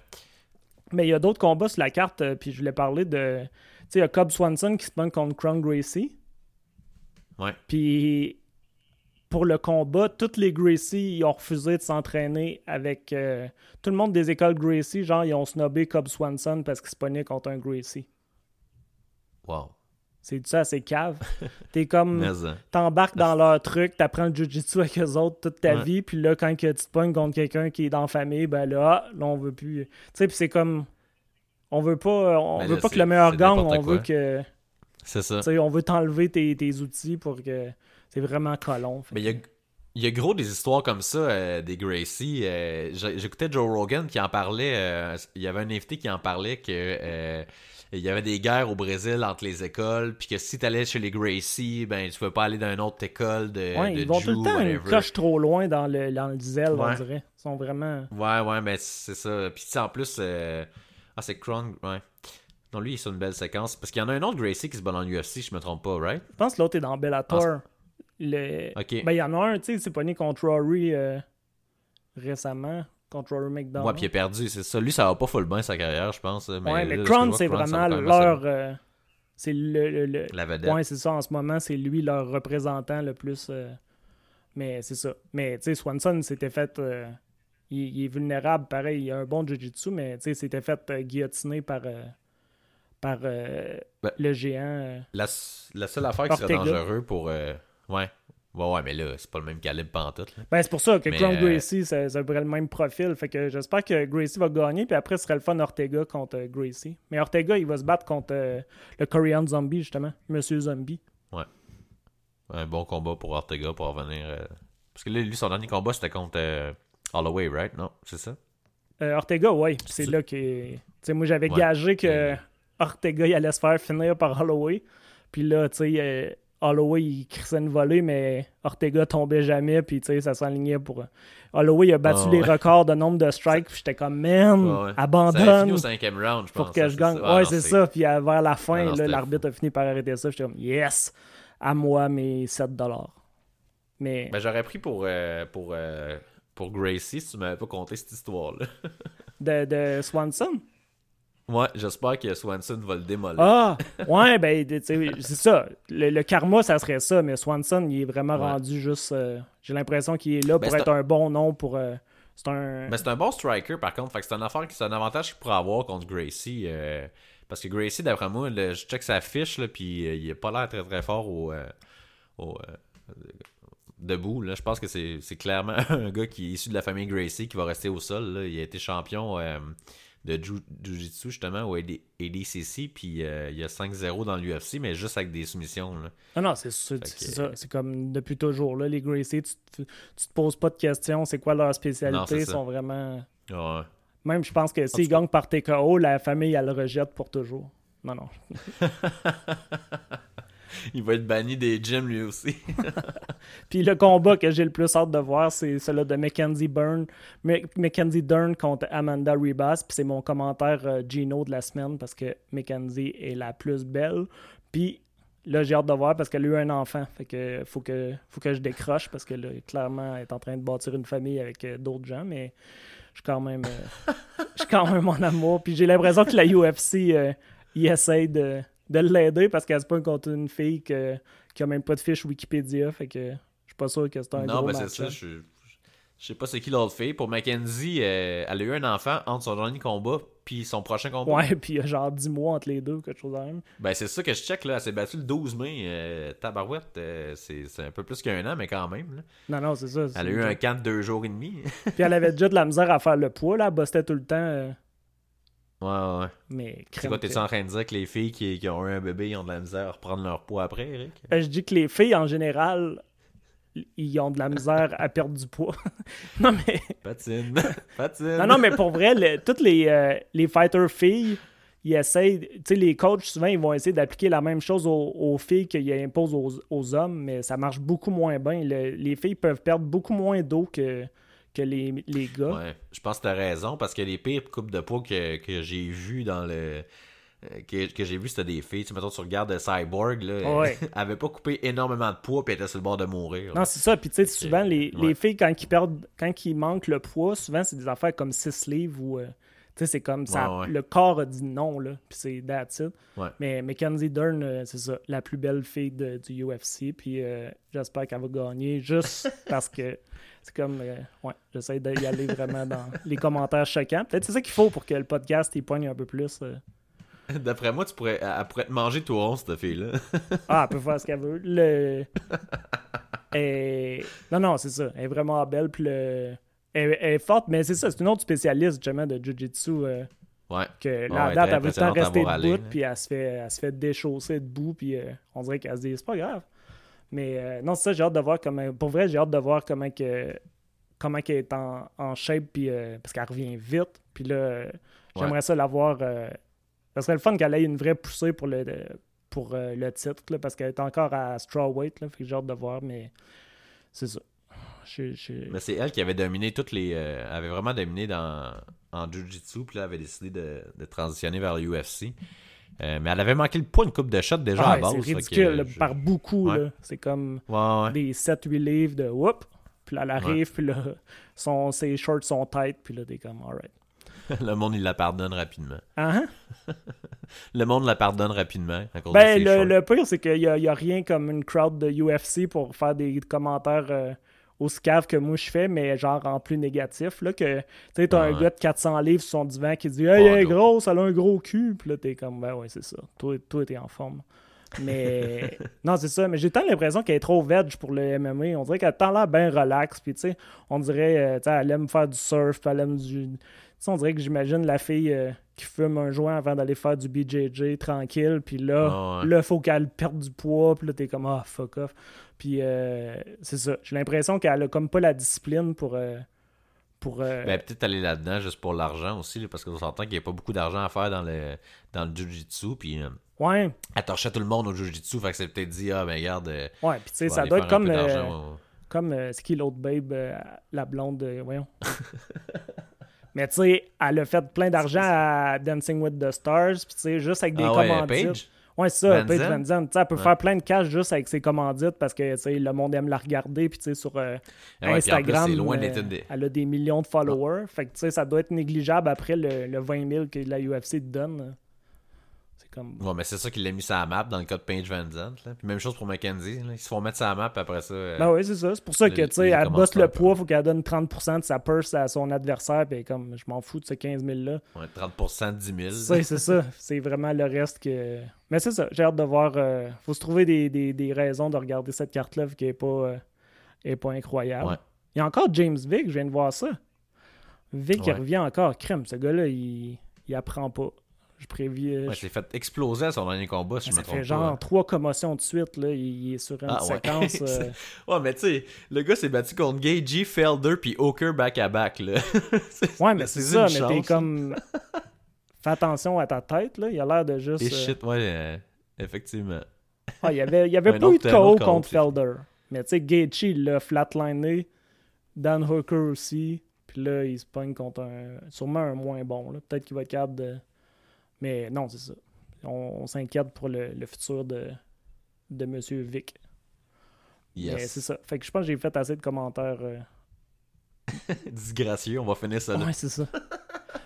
Speaker 3: Mais il y a d'autres combats sur la carte, euh, puis je voulais parler de. Tu sais, il y a Cobb Swanson qui se bat contre Crown Gracie.
Speaker 1: Ouais.
Speaker 3: Puis pour le combat, toutes les Gracie ils ont refusé de s'entraîner avec euh, tout le monde des écoles Gracie. Genre, ils ont snobé Cobb Swanson parce qu'il se pognait contre un Gracie.
Speaker 1: Wow.
Speaker 3: C'est ça, c'est cave. [LAUGHS] T'es comme. T'embarques dans leur truc, t'apprends le jujitsu avec eux autres toute ta
Speaker 1: Ouais.
Speaker 3: vie, puis là, quand que tu te pognes contre quelqu'un qui est dans la famille, ben là, ah, là, on veut plus. Tu sais, puis c'est comme. On veut pas, on
Speaker 1: Ben
Speaker 3: veut pas que le meilleur
Speaker 1: n'importe
Speaker 3: on veut que.
Speaker 1: C'est ça.
Speaker 3: On veut t'enlever tes, tes outils pour que. C'est vraiment colon. Fait
Speaker 1: Mais il y a, il y a gros des histoires comme ça, euh, des Gracie. euh, J'écoutais Joe Rogan qui en parlait. euh, il y avait un invité qui en parlait que il y avait des guerres au Brésil entre les écoles, puis que si t'allais chez les Gracie, ben tu pouvais pas aller dans une autre école de,
Speaker 3: Ouais,
Speaker 1: de
Speaker 3: ils vont
Speaker 1: Jew,
Speaker 3: tout le temps une
Speaker 1: whatever.
Speaker 3: coche trop loin dans le, dans le zèle, on dirait. Ils sont vraiment.
Speaker 1: Ouais, ouais, mais c'est ça. Puis en plus, ah c'est Kron, ouais. Non, lui, il est sur une belle séquence. Parce qu'il y en a un autre Gracie qui se bat dans l'UFC, je me trompe pas, right?
Speaker 3: Je pense que l'autre est dans Bellator. Le...
Speaker 1: Ok.
Speaker 3: Ben, il y en a un, tu sais, il s'est pogné contre Rory euh, récemment. Contre Rory McDonald.
Speaker 1: Ouais, puis il a perdu, c'est ça. Lui, ça va pas full bien sa carrière, je pense. Mais
Speaker 3: ouais, mais
Speaker 1: vois,
Speaker 3: c'est vraiment leur. euh, c'est le. le- le-
Speaker 1: La vedette.
Speaker 3: Ouais, c'est ça, en ce moment, c'est lui leur représentant le plus. euh, Mais c'est ça. Mais, tu sais, Swanson s'était fait. Il, il est vulnérable, pareil, il a un bon jiu-jitsu, mais, tu sais, s'était fait guillotiner par. Par euh,
Speaker 1: Ben,
Speaker 3: le géant. euh.
Speaker 1: La, la seule affaire qui serait dangereux pour. euh, Ouais. Ouais, ouais, mais là, c'est pas le même calibre pantoute. Là.
Speaker 3: Ben, c'est pour ça que Crown
Speaker 1: euh,
Speaker 3: Gracie, ça, ça aurait le même profil. Fait que j'espère que Gracie va gagner, puis après, ce serait le fun Ortega contre Gracie. Mais Ortega, il va se battre contre le Korean Zombie, justement. Monsieur Zombie.
Speaker 1: Un bon combat pour Ortega pour revenir. Parce que là, lui, son dernier combat, c'était contre Holloway, right? Non, c'est ça?
Speaker 3: Euh, Ortega, ouais, c'est là que. Tu sais, moi, j'avais
Speaker 1: Ouais.
Speaker 3: gagé que
Speaker 1: Euh.
Speaker 3: Ortega, il allait se faire finir par Holloway. Puis là, tu sais, euh, Holloway, il crissait une volée, mais Ortega tombait jamais, puis tu sais, ça s'enlignait pour. euh, Holloway, il a battu
Speaker 1: Ah,
Speaker 3: les
Speaker 1: ouais.
Speaker 3: records de nombre de strikes, puis j'étais comme, man,
Speaker 1: Ouais, ouais. Ça avait fini
Speaker 3: abandonne
Speaker 1: au cinquième round, je pense.
Speaker 3: pour que je gagne.
Speaker 1: Ah,
Speaker 3: ouais,
Speaker 1: non,
Speaker 3: c'est ça. Puis vers la fin,
Speaker 1: Ah, non,
Speaker 3: là,
Speaker 1: c'était
Speaker 3: l'arbitre a fini par arrêter ça. J'étais comme, yes, à moi mes 7 dollars. Mais
Speaker 1: Ben, j'aurais pris pour, euh, pour, euh, pour Gracie si tu m'avais pas conté cette histoire-là.
Speaker 3: de, de Swanson?
Speaker 1: Ouais, j'espère que Swanson va le démolir.
Speaker 3: Ah, ouais, ben, c'est ça. Le, le karma, ça serait ça, mais Swanson, il est vraiment
Speaker 1: Ouais.
Speaker 3: rendu juste. euh, J'ai l'impression qu'il est là
Speaker 1: Ben,
Speaker 3: pour être un bon nom pour. euh, c'est un.
Speaker 1: Mais c'est un bon striker par contre, fait que c'est un affaire c'est un avantage qu'il pourrait avoir contre Gracie. euh, parce que Gracie, d'après moi, le- je check sa fiche, là, puis euh, il a pas l'air très très fort au, au, debout. Là. Je pense que c'est c'est clairement [LAUGHS] un gars qui est issu de la famille Gracie qui va rester au sol. là. Il a été champion de Jiu-Jitsu justement au AD- ADCC, puis euh, il y a 5-0 dans l'UFC, mais juste avec des soumissions. là.
Speaker 3: Ah non, c'est ça. C'est comme depuis toujours. Là, les Gracie, tu, tu te poses pas de questions. C'est quoi leur spécialité? Ils sont vraiment.
Speaker 1: Ouais.
Speaker 3: Même, je pense que s'ils
Speaker 1: cas-
Speaker 3: gagnent par TKO, la famille, elle le rejette pour toujours. Non, non. [LAUGHS] [LAUGHS]
Speaker 1: Il va être banni des gyms lui aussi. [LAUGHS]
Speaker 3: Puis le combat que j'ai le plus hâte de voir, c'est celui de Mackenzie Byrne, Ma- Mackenzie Dern contre Amanda Ribas. Puis c'est mon commentaire euh, Gino de la semaine parce que Mackenzie est la plus belle. Puis là, j'ai hâte de voir parce qu'elle a eu un enfant. Fait que faut que, faut que je décroche parce que là, clairement, elle est en train de bâtir une famille avec euh, d'autres gens. Mais je suis quand même, euh, je suis quand même en amour. Puis j'ai l'impression que la UFC, il essaye de, de l'aider parce qu'elle se pointe contre une fille que, qui a même pas de fiche Wikipédia. Fait que je suis pas sûr que c'est un
Speaker 1: non,
Speaker 3: gros
Speaker 1: ben c'est
Speaker 3: match.
Speaker 1: ça. Je, je sais pas c'est qui l'autre fille. Pour Mackenzie, euh, elle a eu un enfant entre son dernier combat puis son prochain combat.
Speaker 3: Ouais, puis il y a genre 10 mois entre les deux quelque chose de même.
Speaker 1: Ben c'est ça que je check là. Elle s'est battue le 12 mai. euh, tabarouette, euh, c'est c'est un peu plus qu'un an, mais quand même. là.
Speaker 3: Non, non, c'est ça.
Speaker 1: Elle a
Speaker 3: c'est-
Speaker 1: eu un camp de deux jours et demi.
Speaker 3: Puis elle avait déjà de la misère à faire le poids, là. Elle bossait tout le temps.
Speaker 1: Ouais, ouais,
Speaker 3: mais
Speaker 1: C'est quoi, t'es-tu
Speaker 3: que-
Speaker 1: en train de dire que les filles qui, qui ont eu un bébé ils ont de la misère à reprendre leur poids après, Eric?
Speaker 3: Euh, Je dis que les filles, en général, ils ont de la misère à perdre du poids. [LAUGHS] non, mais...
Speaker 1: Patine. [LAUGHS] Patine.
Speaker 3: Non, non, mais pour vrai, le- toutes les, euh, les fighters filles, ils essayent, tu sais, les coachs, souvent, ils vont essayer d'appliquer la même chose aux, aux filles qu'ils imposent aux, aux hommes, mais ça marche beaucoup moins bien. Le- les filles peuvent perdre beaucoup moins d'eau que, que les, les gars.
Speaker 1: Ouais, je pense que t'as raison parce que les pires coupes de poids que, que j'ai vu dans le. euh, Que, que j'ai vu, c'était des filles. Tu mettons, tu regardes de Cyborg, là.
Speaker 3: Ouais. [LAUGHS]
Speaker 1: Elle avait pas coupé énormément de poids puis elle était sur le bord de mourir. là.
Speaker 3: Non, c'est ça. Puis, tu sais, souvent, les,
Speaker 1: ouais.
Speaker 3: les filles, quand ils perdent, quand ils manquent le poids, souvent, c'est des affaires comme 6 livres ou. euh, Tu sais, c'est comme ça.
Speaker 1: Ouais, ouais.
Speaker 3: Le corps a dit non, là. Puis c'est that's it.
Speaker 1: Ouais.
Speaker 3: Mais Mackenzie Dern, euh, c'est ça, la plus belle fille de- du UFC. Puis euh, j'espère qu'elle va gagner juste [LAUGHS] parce que c'est comme. euh, ouais, j'essaie d'y aller vraiment dans les commentaires choquants. Peut-être c'est ça qu'il faut pour que le podcast il poigne un peu plus. [LAUGHS]
Speaker 1: D'après moi, tu pourrais, elle pourrait te manger tout rond, cette fille-là.
Speaker 3: Ah, elle peut faire ce qu'elle veut. Le... [LAUGHS] Et- Non, non, c'est ça. Elle est vraiment belle. Puis le... elle, est forte, mais c'est ça. C'est une autre spécialiste, justement, de Jiu-Jitsu. euh,
Speaker 1: Ouais.
Speaker 3: que la
Speaker 1: ouais,
Speaker 3: date, elle veut
Speaker 1: à
Speaker 3: rester debout, puis elle se, fait, elle se fait déchausser debout, puis euh, on dirait qu'elle se dit, c'est pas grave. Mais euh, non, c'est ça, j'ai hâte de voir comment. Pour vrai, j'ai hâte de voir comment que comment qu'elle est en, en shape, puis euh, parce qu'elle revient vite. Puis là, euh, j'aimerais ça la voir. euh, ça serait le fun qu'elle ait une vraie poussée pour le, pour, le titre, là, parce qu'elle est encore à strawweight, là, fait que j'ai hâte de voir, mais c'est ça.
Speaker 1: Mais c'est elle qui avait dominé toutes les. euh, avait vraiment dominé dans, en Jiu-Jitsu, puis là, elle avait décidé de, de transitionner vers l'UFC. Euh, mais elle avait manqué le poids une coupe de shot déjà
Speaker 3: Ah
Speaker 1: à base.
Speaker 3: c'est
Speaker 1: que,
Speaker 3: ridicule, là,
Speaker 1: je-
Speaker 3: par beaucoup.
Speaker 1: Ouais.
Speaker 3: C'est comme.
Speaker 1: Ouais, ouais.
Speaker 3: des 7-8 livres de whoop, puis là, elle arrive, puis là, son, ses shorts sont tight, puis là, t'es comme, alright. [LAUGHS]
Speaker 1: le monde, il la pardonne rapidement.
Speaker 3: Hein? [LAUGHS]
Speaker 1: Le monde la pardonne rapidement à cause de
Speaker 3: Ben,
Speaker 1: ses
Speaker 3: le,
Speaker 1: shorts.
Speaker 3: le pire, c'est qu'il n'y a, a rien comme une crowd de UFC pour faire des commentaires euh, aussi caves que moi je fais, mais genre en plus négatif. Là, que, tu sais, t'as un gars de 400 livres sur son divan qui dit Hey, elle est grosse, elle a un gros cul. Puis là, t'es comme, ben ouais, c'est ça. Toi t'es en forme. Mais [LAUGHS] non, c'est ça. Mais j'ai tant l'impression qu'elle est trop veg pour le MMA. On dirait qu'elle a tant l'air bien relax. Puis tu sais, on dirait, euh, tu sais, elle aime faire du surf, puis elle aime du. Tu sais, on dirait que j'imagine la fille euh, qui fume un joint avant d'aller faire du BJJ tranquille. Puis là,
Speaker 1: ouais.
Speaker 3: là, faut qu'elle perde du poids. Puis là, t'es comme, ah, fuck off. Puis euh, c'est ça. J'ai l'impression qu'elle a comme pas la discipline pour. euh, pour euh,
Speaker 1: Ben, peut-être aller là-dedans juste pour l'argent aussi, là, parce qu'on s'entend qu'il n'y a pas beaucoup d'argent à faire dans le, dans le Jiu-Jitsu. Puis euh,
Speaker 3: ouais,
Speaker 1: elle torchait tout le monde au Jiu-Jitsu. Fait que c'est peut-être dit, ah, ben, regarde. euh,
Speaker 3: ouais. Puis tu sais, ça doit être comme.
Speaker 1: au-
Speaker 3: Comme, c'est qui l'autre babe, la blonde, voyons. [LAUGHS] Mais tu sais, elle a fait plein d'argent à Dancing with the Stars, puis tu sais, juste avec des
Speaker 1: Ah ouais?
Speaker 3: Ouais, c'est ça,
Speaker 1: Zandt?
Speaker 3: Van Zandt. Elle peut
Speaker 1: Ouais.
Speaker 3: faire plein de cash juste avec ses commandites parce que le monde aime la regarder, puis tu sais, sur euh,
Speaker 1: ouais, puis
Speaker 3: Instagram,
Speaker 1: loin
Speaker 3: euh,
Speaker 1: des-
Speaker 3: elle a des millions de followers. Fait que tu sais, ça doit être négligeable après le, le 20 000 que la UFC te donne. Comme...
Speaker 1: Ouais, mais c'est ça qu'il l'a mis sur la map dans le cas de Paige Van Zandt. Là. Puis même chose pour Mackenzie. Là. Ils se font mettre sur la map après ça. euh,
Speaker 3: Ben oui, c'est ça. C'est pour ça que, tu sais, elle bosse le poids, faut qu'elle donne 30% de sa purse à son adversaire, puis comme, je m'en fous de ces 15 000-là.
Speaker 1: ouais, 30% de 10 000.
Speaker 3: Ça, c'est ça. [LAUGHS] C'est vraiment le reste que. Mais c'est ça. J'ai hâte de voir. euh, faut se trouver des, des- des raisons de regarder cette carte-là, vu qu'elle n'est pas, euh, est pas incroyable.
Speaker 1: Ouais.
Speaker 3: Il y a encore James Vick, je viens de voir ça. Vick, il revient encore. Crème, ce gars-là, il, il apprend pas. Je prévis.
Speaker 1: Ouais,
Speaker 3: je-
Speaker 1: s'est fait exploser à son dernier combat, si je
Speaker 3: ça
Speaker 1: me
Speaker 3: fait
Speaker 1: trompe
Speaker 3: genre
Speaker 1: pas.
Speaker 3: trois commotions de suite. Là. Il, est sur une
Speaker 1: Ah ouais.
Speaker 3: séquence. [LAUGHS] euh,
Speaker 1: Ouais, mais tu sais, le gars s'est battu contre Gagey, Felder, puis Hooker back-à-back, là. [LAUGHS]
Speaker 3: Ouais, mais c'est ça, mais t'es comme. Fais attention à ta tête, là. Il a l'air de juste.
Speaker 1: Et
Speaker 3: euh,
Speaker 1: shit, ouais, euh, effectivement.
Speaker 3: Ah, il y avait, il y avait [LAUGHS] pas
Speaker 1: autre-
Speaker 3: eu de KO contre
Speaker 1: c'est-
Speaker 3: Felder. Mais tu sais, Gaethje, il l'a flatliné. Dan Hooker aussi. Puis là, il se pogne contre un. Sûrement un moins bon. là. Peut-être qu'il va être capable de. Mais non, c'est ça. On, on s'inquiète pour le, le futur de, de M. Vic. Mais c'est
Speaker 1: Yes.
Speaker 3: ça. Fait que je pense que j'ai fait assez de commentaires. euh, [LAUGHS]
Speaker 1: Disgracieux, on va finir ça là.
Speaker 3: Ouais, c'est ça.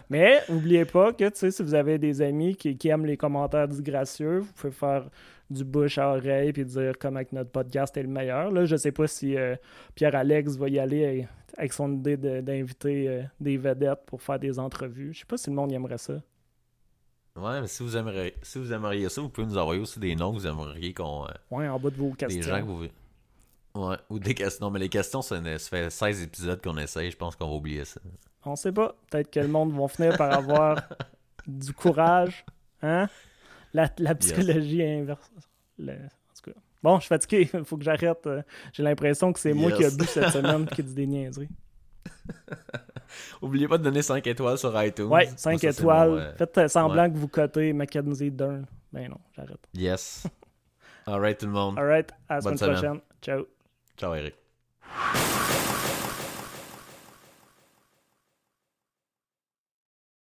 Speaker 3: Mais n'oubliez pas que si vous avez des amis qui, qui aiment les commentaires disgracieux, vous pouvez faire du bouche à oreille puis dire comment que notre podcast est le meilleur. Là, je sais pas si euh, Pierre-Alex va y aller avec- avec son idée de- d'inviter euh, des vedettes pour faire des entrevues. Je sais pas si le monde y aimerait ça.
Speaker 1: Ouais, mais si vous, aimeriez, si vous aimeriez ça, vous pouvez nous envoyer aussi des noms que vous aimeriez qu'on. euh,
Speaker 3: Ouais, en bas de vos questions.
Speaker 1: des gens que vous. Ouais, ou des questions. Non, mais les questions, ça, fait 16 épisodes qu'on essaye, je pense qu'on va oublier ça.
Speaker 3: On sait pas. Peut-être que le monde va finir par avoir du courage. Hein? La, la psychologie inverse. Le- en tout cas. Bon, je suis fatigué. Il [LAUGHS] faut que j'arrête. Euh, J'ai l'impression que c'est moi
Speaker 1: Yes.
Speaker 3: qui ai bu cette semaine qui dit des niaiseries. [LAUGHS] [LAUGHS]
Speaker 1: Oubliez pas de donner 5 étoiles sur iTunes.
Speaker 3: Ouais,
Speaker 1: Moi,
Speaker 3: 5
Speaker 1: ça, c'est
Speaker 3: étoiles.
Speaker 1: mon, euh,
Speaker 3: Faites euh, semblant que vous cotez Mackenzie Dern. Ben non, j'arrête.
Speaker 1: Yes. [LAUGHS] Alright, tout le monde.
Speaker 3: Alright, à la
Speaker 1: semaine.
Speaker 3: prochaine. Ciao.
Speaker 1: Ciao, Eric.